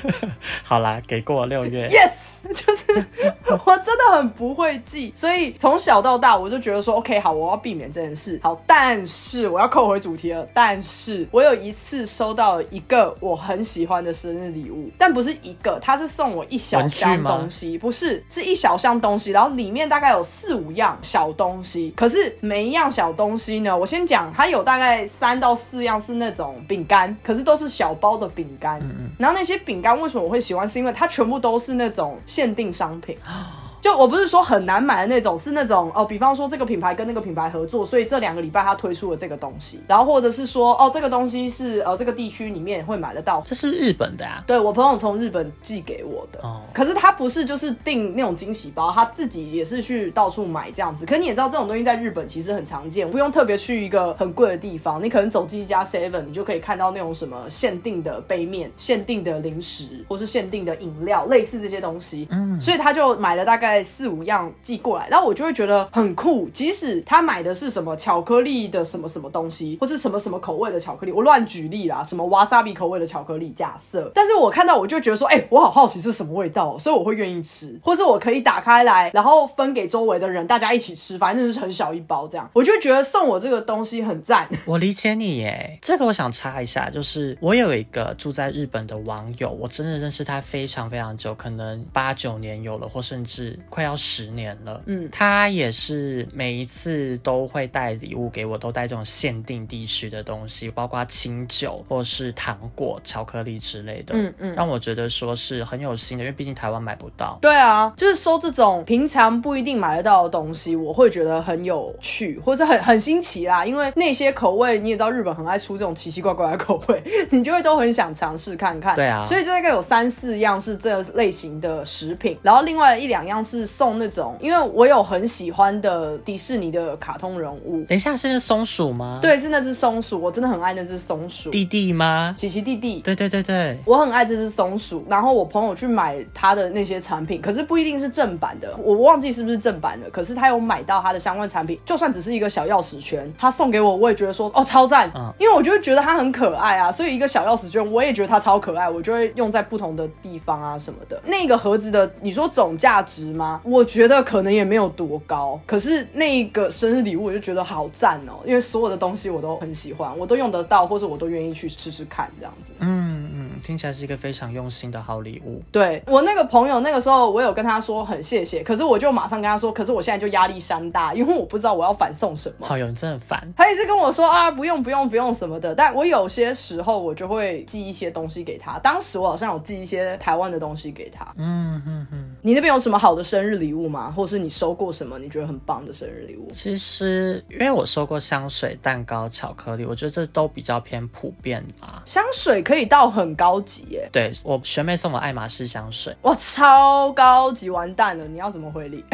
好啦，给过六月。Yes。就是 我真的很不会记，所以从小到大我就觉得说，OK，好，我要避免这件事。好，但是我要扣回主题了。但是我有一次收到了一个我很喜欢的生日礼物，但不是一个，他是送我一小箱东西，不是，是一小箱东西，然后里面大概有四五样小东西。可是每一样小东西呢，我先讲，它有大概三到四样是那种饼干，可是都是小包的饼干。嗯嗯。然后那些饼干为什么我会喜欢？是因为它全部都是那种。限定商品。就我不是说很难买的那种，是那种哦，比方说这个品牌跟那个品牌合作，所以这两个礼拜他推出了这个东西，然后或者是说哦，这个东西是呃这个地区里面会买得到，这是日本的啊？对我朋友从日本寄给我的，哦，可是他不是就是订那种惊喜包，他自己也是去到处买这样子。可你也知道这种东西在日本其实很常见，不用特别去一个很贵的地方，你可能走进一家 Seven，你就可以看到那种什么限定的杯面、限定的零食或是限定的饮料，类似这些东西。嗯，所以他就买了大概四五样。寄过来，然后我就会觉得很酷。即使他买的是什么巧克力的什么什么东西，或是什么什么口味的巧克力，我乱举例啦，什么瓦萨比口味的巧克力，假设。但是我看到我就觉得说，哎，我好好奇是什么味道，所以我会愿意吃，或是我可以打开来，然后分给周围的人，大家一起吃，反正就是很小一包这样，我就觉得送我这个东西很赞。我理解你耶，这个我想插一下，就是我有一个住在日本的网友，我真的认识他非常非常久，可能八九年有了，或甚至快要十年。了，嗯，他也是每一次都会带礼物给我，都带这种限定地区的东西，包括清酒或是糖果、巧克力之类的，嗯嗯，让我觉得说是很有心的，因为毕竟台湾买不到。对啊，就是收这种平常不一定买得到的东西，我会觉得很有趣，或者很很新奇啦。因为那些口味你也知道，日本很爱出这种奇奇怪怪的口味，你就会都很想尝试看看。对啊，所以就大概有三四样是这类型的食品，然后另外一两样是送那种，因为我有很喜欢的迪士尼的卡通人物。等一下，是松鼠吗？，对，是那只松鼠，我真的很爱那只松鼠，弟弟吗？琪琪弟弟。对对对对，我很爱这只松鼠，然后我朋友去买他的那些产品，可是不一定是正版的，我忘记是不是正版的，可是他有买到他的相关产品，就算只是一个小钥匙圈，他送给我，我也觉得说哦超赞，嗯因为我就会觉得它很可爱啊，所以一个小钥匙圈我也觉得它超可爱，我就会用在不同的地方啊什么的。那个盒子的你说总价值吗？我觉得可能也没有多高，可是那个生日礼物我就觉得好赞哦，因为所有的东西我都很喜欢，我都用得到，或者我都愿意去试试看这样子。嗯嗯，听起来是一个非常用心的好礼物。对我那个朋友，那个时候我有跟他说很谢谢，可是我就马上跟他说，可是我现在就压力山大，因为我不知道我要反送什么。好友，你真的很烦。他一直跟我说啊，不用不用不用什么的，但我有些时候我就会寄一些东西给他。当时我好像有寄一些台湾的东西给他。嗯嗯嗯。你那边有什么好的生日礼物吗？或者是你收过什么你觉得很棒的生日礼物？其实，因为我收过香水、蛋糕、巧克力，我觉得这都比较偏普遍吧。香水可以到很高级耶，对我学妹送我爱马仕香水，哇，超高级，完蛋了！你要怎么回礼？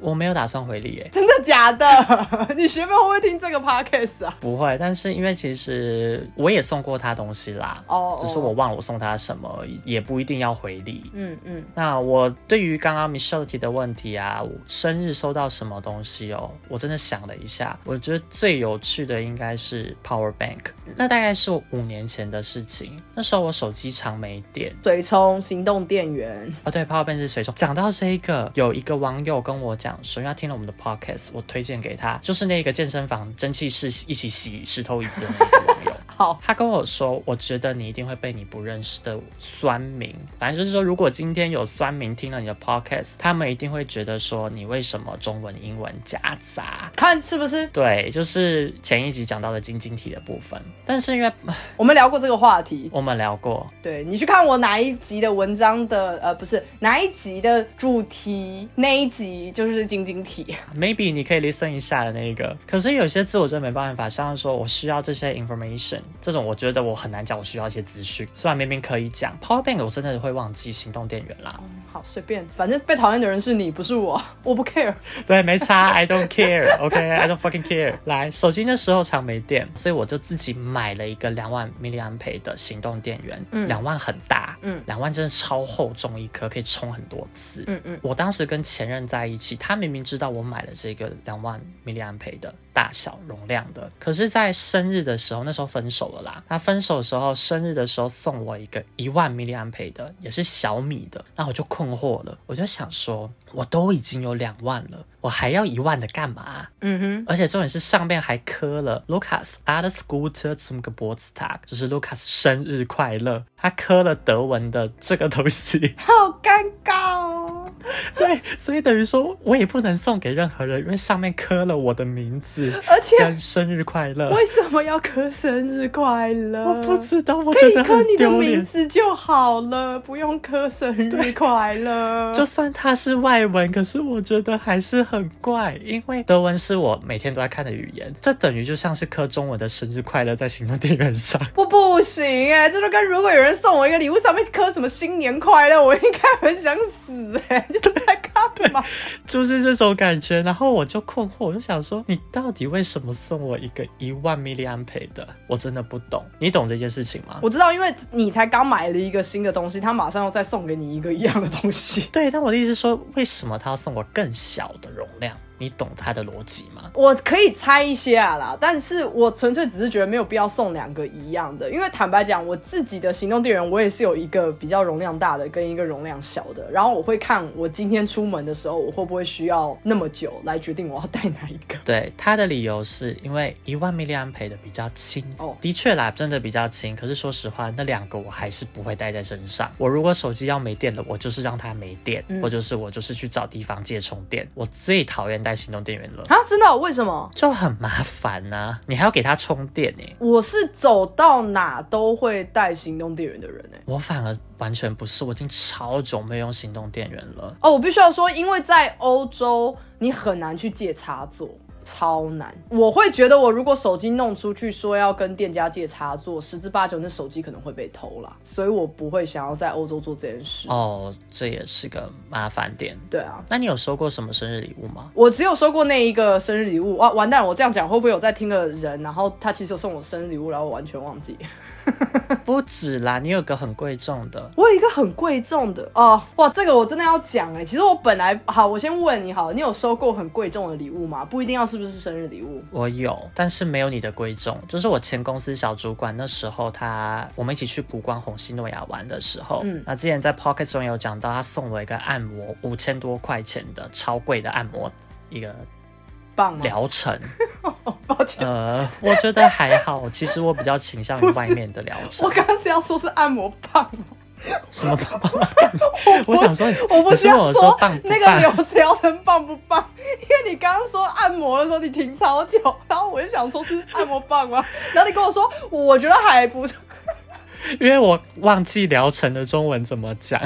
我没有打算回礼耶，真的假的？你学妹会不会听这个 podcast 啊？不会。但是因为其实我也送过她东西啦，哦只是我忘了我送她什么，也不一定要回礼。嗯嗯，那我对于刚刚 Michelle 提的问题啊，我生日收到什么东西哦？我真的想了一下，我觉得最有趣的应该是 Power Bank。那大概是五年前的事情，那时候我手机常没电。水充行动电源，哦，对，Power Bank 是水充。讲到这一个，有一个网友跟我讲首先他听了我们的 Podcast，我推荐给他，就是那个健身房蒸汽室一起洗石头椅子的那个。好，他跟我说，我觉得你一定会被你不认识的酸民，反正就是说，如果今天有酸民听了你的 podcast，他们一定会觉得说你为什么中文英文夹杂。看是不是？对，就是前一集讲到的晶晶体的部分，但是因为 我们聊过这个话题，我们聊过，对你去看我哪一集的文章的，呃，不是哪一集的主题，那一集就是晶晶体。maybe 你可以 listen 一下的那个，可是有些字我真的没办法，像是说我需要这些 information，这种我觉得我很难讲，我需要一些资讯。虽然明明可以讲 power bank，我真的会忘记行动电源啦。好，随便，反正被讨厌的人是你，不是我，我不 care。对，没差，I don't care，OK，I、don't fucking care。来，手机那时候常没电，所以我就自己买了一个两万 m 安培的行动电源，嗯两、万很大，嗯两万真的超厚重一颗，可以充很多次，嗯嗯，我当时跟前任在一起，他明明知道我买了这个两万 m 安培的大小容量的，可是，在生日的时候，那时候分手了啦。他分手的时候，生日的时候送我一个一万 m 安培的，也是小米的，那我就困惑了，我就想说，我都已经有两万了，我还要一万的干嘛？嗯哼，而且重点是上面还刻了 Lucas alles Gute zum Geburtstag，就是 Lucas 生日快乐，他刻了德文的这个东西。好尴尬哦。对，所以等于说我也不能送给任何人，因为上面刻了我的名字而且跟生日快乐。为什么要刻生日快乐？我不知道，我觉得很刻你的名。字就好了，不用刻生日快乐。就算它是外文，可是我觉得还是很怪，因为德文是我每天都在看的语言，这等于就像是刻中文的生日快乐在行动电源上。我不行哎，这就跟如果有人送我一个礼物，上面刻什么新年快乐，我应该很想死哎，就是在干嘛？就是这种感觉，然后我就困惑，我就想说，你到底为什么送我一个一万 m 安培的？我真的不懂，你懂这件事情吗？我知道，因为你才刚买了一个新的东西，他马上要再送给你一个一样的东西。对，但我的意思是说，为什么他要送我更小的容量？你懂他的逻辑吗？我可以猜一些啊啦，但是我纯粹只是觉得没有必要送两个一样的，因为坦白讲，我自己的行动电源我也是有一个比较容量大的跟一个容量小的，然后我会看我今天出门的时候，我会不会需要那么久来决定我要带哪一个。对，他的理由是因为一万 m 安培的比较轻。哦的确啦，真的比较轻。可是说实话，那两个我还是不会带在身上。我如果手机要没电了，我就是让它没电，嗯或者是我就是去找地方借充电。我最讨厌带行动电源了。啊，真的哦、为什么？就很麻烦呐、你还要给它充电呢。我是走到哪都会带行动电源的人哎、我反而完全不是，我已经超久没有用行动电源了。哦，我必须要说，因为在欧洲你很难去借插座。超难。我会觉得，我如果手机弄出去说要跟店家借插座，十之八九那手机可能会被偷啦，所以我不会想要在欧洲做这件事。哦，这也是个麻烦点。对啊，那你有收过什么生日礼物吗？我只有收过那一个生日礼物啊！完蛋了，我这样讲会不会有在听的人？然后他其实有送我生日礼物，然后我完全忘记。不止啦，你有个很贵重的，我有一个很贵重的哦，哇，这个我真的要讲哎。其实我本来好，我先问你好，你有收过很贵重的礼物吗？不一定要是不是生日礼物。我有，但是没有你的贵重。就是我前公司小主管那时候，他我们一起去古关红西诺亚玩的时候，嗯，那之前在 Pocket 中有讲到，他送我一个按摩五千多块钱的超贵的按摩一个。疗程，抱歉，呃，我觉得还好。其实我比较倾向于外面的疗程。我刚刚是要说是按摩棒，什么棒棒？我想说，我不是要说那个疗疗程棒不棒？因为你刚刚说按摩的时候你停超久，然后我就想说是按摩棒吗？然后你跟我说，我觉得还不错。因为我忘记疗程的中文怎么讲，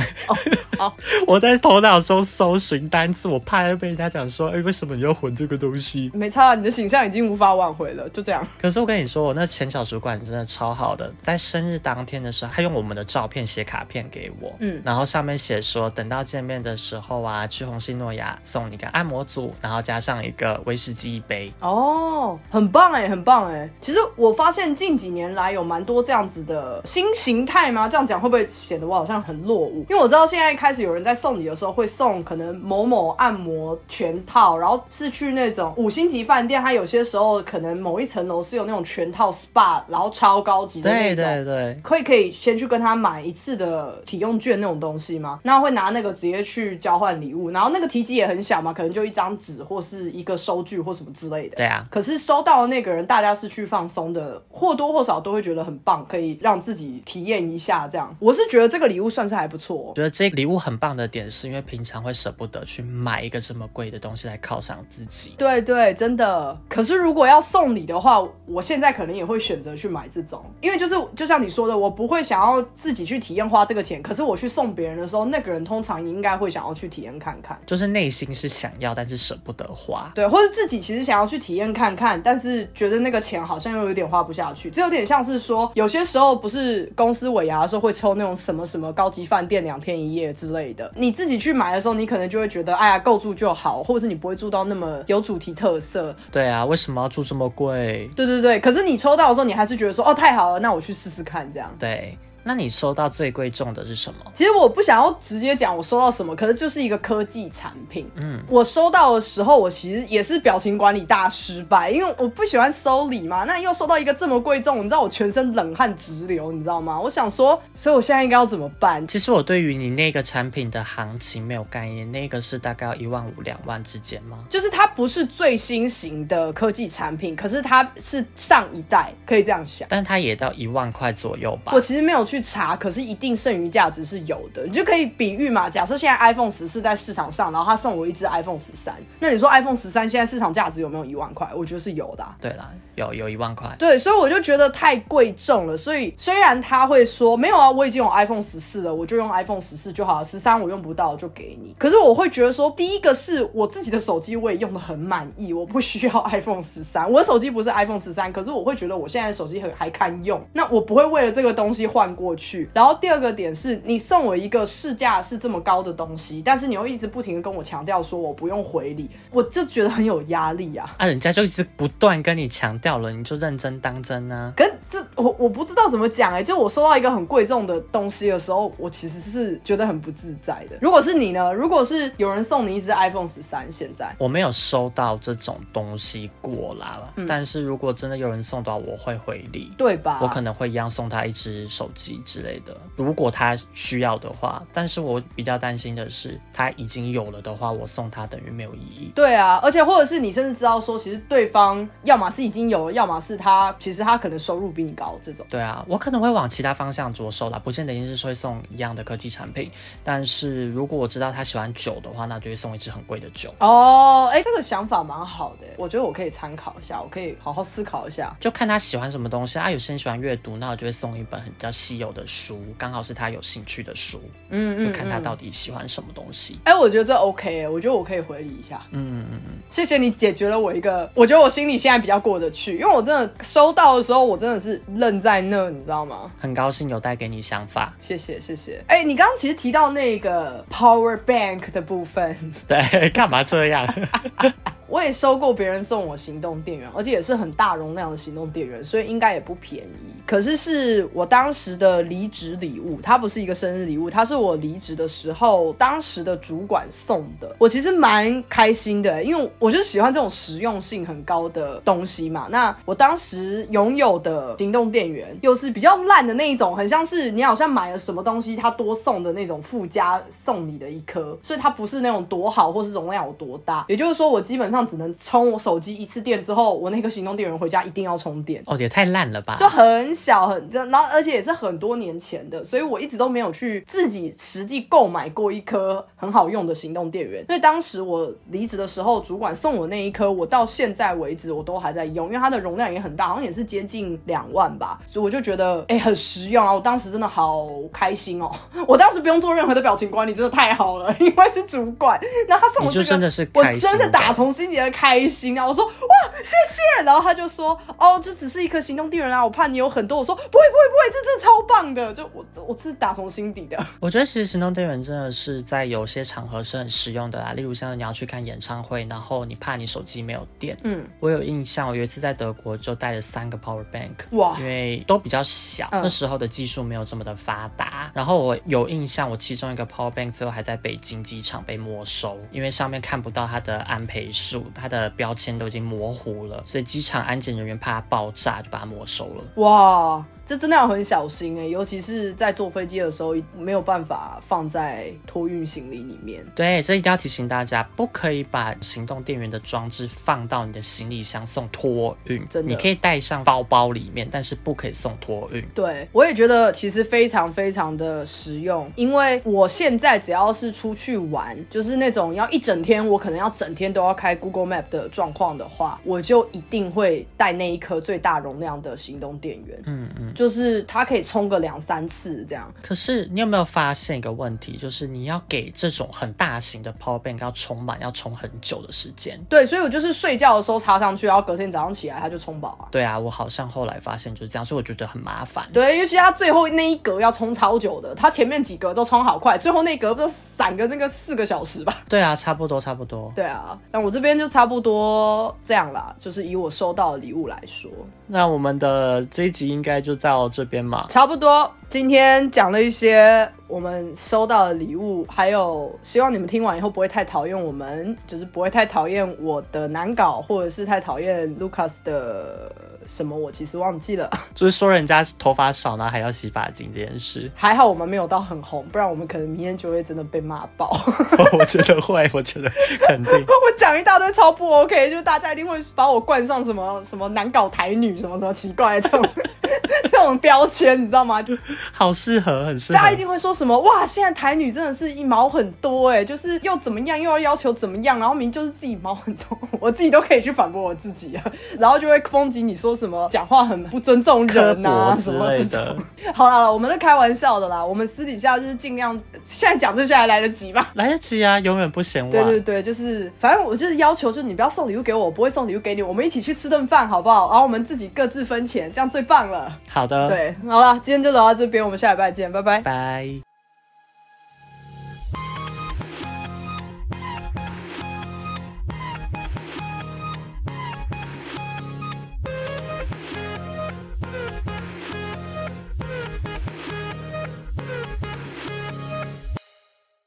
哦，我在头脑中搜寻单词，我怕被人家讲说，哎，为什么你要混这个东西？没差，你的形象已经无法挽回了，就这样。可是我跟你说，我那前小主管真的超好的，在生日当天的时候，他用我们的照片写卡片给我，嗯，然后上面写说，等到见面的时候啊，去红星诺亚送你个按摩组，然后加上一个威士忌一杯。哦，很棒哎，很棒哎。其实我发现近几年来有蛮多这样子的新。形态吗？这样讲会不会显得我好像很落伍？因为我知道现在开始有人在送礼的时候会送可能某某按摩全套，然后是去那种五星级饭店，它有些时候可能某一层楼是有那种全套 SPA，然后超高级的那种。对对对，可以可以先去跟他买一次的体用券那种东西吗？那会拿那个直接去交换礼物，然后那个体积也很小嘛，可能就一张纸或是一个收据或什么之类的。对啊。可是收到的那个人，大家是去放松的，或多或少都会觉得很棒，可以让自己。体验一下，这样我是觉得这个礼物算是还不错。觉得这礼物很棒的点是因为平常会舍不得去买一个这么贵的东西来犒赏自己。对对，真的。可是如果要送礼的话，我现在可能也会选择去买这种，因为就是就像你说的，我不会想要自己去体验花这个钱。可是我去送别人的时候，那个人通常应该会想要去体验看看，就是内心是想要，但是舍不得花。对，或者自己其实想要去体验看看，但是觉得那个钱好像又有点花不下去。这有点像是说，有些时候不是。公司尾牙的时候会抽那种什么什么高级饭店两天一夜之类的，你自己去买的时候，你可能就会觉得，哎呀，够住就好，或者是你不会住到那么有主题特色。对啊，为什么要住这么贵？对对对，可是你抽到的时候，你还是觉得说，哦，太好了，那我去试试看，这样。对。那你收到最贵重的是什么？其实我不想要直接讲我收到什么，可是就是一个科技产品。嗯，我收到的时候，我其实也是表情管理大失败，因为我不喜欢收礼嘛。那又收到一个这么贵重，你知道我全身冷汗直流，你知道吗？我想说，所以我现在应该要怎么办？其实我对于你那个产品的行情没有概念，那个是大概要一万五两万之间吗？就是它不是最新型的科技产品，可是它是上一代，可以这样想。但它也到一万块左右吧？我其实没有。去查，可是一定剩余价值是有的，你就可以比喻嘛。假设现在 iPhone 十四在市场上，然后他送我一只 iPhone 十三，那你说 iPhone 十三现在市场价值有没有一万块？我觉得是有的。对啦，有有一万块。对，所以我就觉得太贵重了。所以虽然他会说没有啊，我已经有 iPhone 十四了，我就用 iPhone 十四就好了，十三我用不到就给你。可是我会觉得说，第一个是我自己的手机我也用的很满意，我不需要 iPhone 十三。我的手机不是 iPhone 十三，可是我会觉得我现在的手机很还堪用，那我不会为了这个东西换过去，然后。第二个点是你送我一个市价是这么高的东西，但是你又一直不停的跟我强调说我不用回礼，我就觉得很有压力啊！啊，人家就一直不断跟你强调了，你就认真当真啊？可是这我我不知道怎么讲哎，就我收到一个很贵重的东西的时候，我其实是觉得很不自在的。如果是你呢？如果是有人送你一只 iPhone 十三，现在我没有收到这种东西过来了，但是如果真的有人送到，我会回礼，对吧？我可能会一样送他一只手机之类的。如果他需要的话，但是我比较担心的是，他已经有了的话，我送他等于没有意义。对啊，而且或者是你甚至知道说，其实对方要么是已经友，要么是他其实他可能收入比你高这种。对啊，我可能会往其他方向着手啦，不见得一定是会送一样的科技产品。但是如果我知道他喜欢酒的话，那就会送一支很贵的酒。哦，哎，这个想法蛮好的，我觉得我可以参考一下，我可以好好思考一下。就看他喜欢什么东西啊，有些人喜欢阅读，那我就会送一本很比较稀有的书，刚好是他有兴趣的书。嗯嗯，就看他到底喜欢什么东西。哎，我觉得这 OK，我觉得我可以回礼一下。嗯嗯嗯，谢谢你解决了我一个，我觉得我心里现在比较过得去，因为我真的收到的时候，我真的是愣在那，你知道吗？很高兴有带给你想法，谢谢谢谢。哎，你刚刚其实提到那个 power bank 的部分，对，干嘛这样？我也收过别人送我行动电源，而且也是很大容量的行动电源，所以应该也不便宜。可是是我当时的离职礼物，它不是一个生日礼物，它是我离职的时候当时的主管送的。我其实蛮开心的，因为我就喜欢这种实用性很高的东西嘛。那我当时拥有的行动电源又是比较烂的那一种，很像是你好像买了什么东西，他多送的那种附加送你的一颗，所以它不是那种多好或是容量有多大。也就是说，我基本上。只能充我手机一次电之后，我那个行动电源回家一定要充电。哦，也太烂了吧！就很小很，然后而且也是很多年前的，所以我一直都没有去自己实际购买过一颗很好用的行动电源。所以当时我离职的时候，主管送我那一颗，我到现在为止我都还在用，因为它的容量也很大，好像也是接近两万吧。所以我就觉得哎，很实用啊！我当时真的好开心哦！我当时不用做任何的表情管理，真的太好了，因为是主管。那他送我就真的是我真的打从心。开心啊！我说哇，谢谢。然后他就说哦，这只是一颗行动电源啊，我怕你有很多。我说不会不会不会，这这超棒的。就我我是打从心底的。我觉得其实行动电源真的是在有些场合是很实用的啦，例如像你要去看演唱会，然后你怕你手机没有电。嗯，我有印象，我有一次在德国就带了三个 power bank，哇，因为都比较小，那时候的技术没有这么的发达。然后我有印象，我其中一个 power bank 最后还在北京机场被没收，因为上面看不到它的安培它的标签都已经模糊了，所以机场安检人员怕它爆炸，就把它没收了。哇！这真的要很小心哎，尤其是在坐飞机的时候，没有办法放在托运行李里面。对，这一定要提醒大家，不可以把行动电源的装置放到你的行李箱送托运。真的，你可以带上包包里面，但是不可以送托运。对，我也觉得其实非常非常的实用，因为我现在只要是出去玩，就是那种要一整天，我可能要整天都要开 Google Map 的状况的话，我就一定会带那一颗最大容量的行动电源。嗯嗯。就是它可以充个两三次这样。可是你有没有发现一个问题，就是你要给这种很大型的 power bank 要充满，要充很久的时间。对，所以我就是睡觉的时候插上去，然后隔天早上起来它就充饱啊。对啊，我好像后来发现就是这样，所以我觉得很麻烦。对，尤其它最后那一格要充超久的，它前面几格都充好快，最后那格不都闪个那个四个小时吧？对啊，差不多差不多。对啊，那我这边就差不多这样啦，就是以我收到的礼物来说，那我们的这一集应该就在。到这边嘛，差不多。今天讲了一些我们收到的礼物，还有希望你们听完以后不会太讨厌我们，就是不会太讨厌我的难搞，或者是太讨厌 Lucas 的什么，我其实忘记了。就是说人家头发少呢，还要洗发精这件事。还好我们没有到很红，不然我们可能明天就会真的被骂爆。我觉得会，我觉得肯定。我讲一大堆超不 OK，就是大家一定会把我冠上什么什么难搞台女，什么什么奇怪的这种。这种标签你知道吗？就好适合，很适合。大家一定会说什么？哇，现在台女真的是一毛很多哎，就是又怎么样，又要要求怎么样，然后明就是自己毛很多，我自己都可以去反驳我自己啊，然后就会抨击你说什么讲话很不尊重人啊什么这种。好啦，我们是开玩笑的啦，我们私底下就是尽量现在讲这些还来得及吧？来得及啊，永远不嫌晚。对对对，就是反正我就是要求，就是你不要送礼物给我，我不会送礼物给你，我们一起去吃顿饭好不好？然后我们自己各自分钱，这样最棒了。好的，对，好了，今天就聊到这边，我们下礼拜见，拜拜，拜。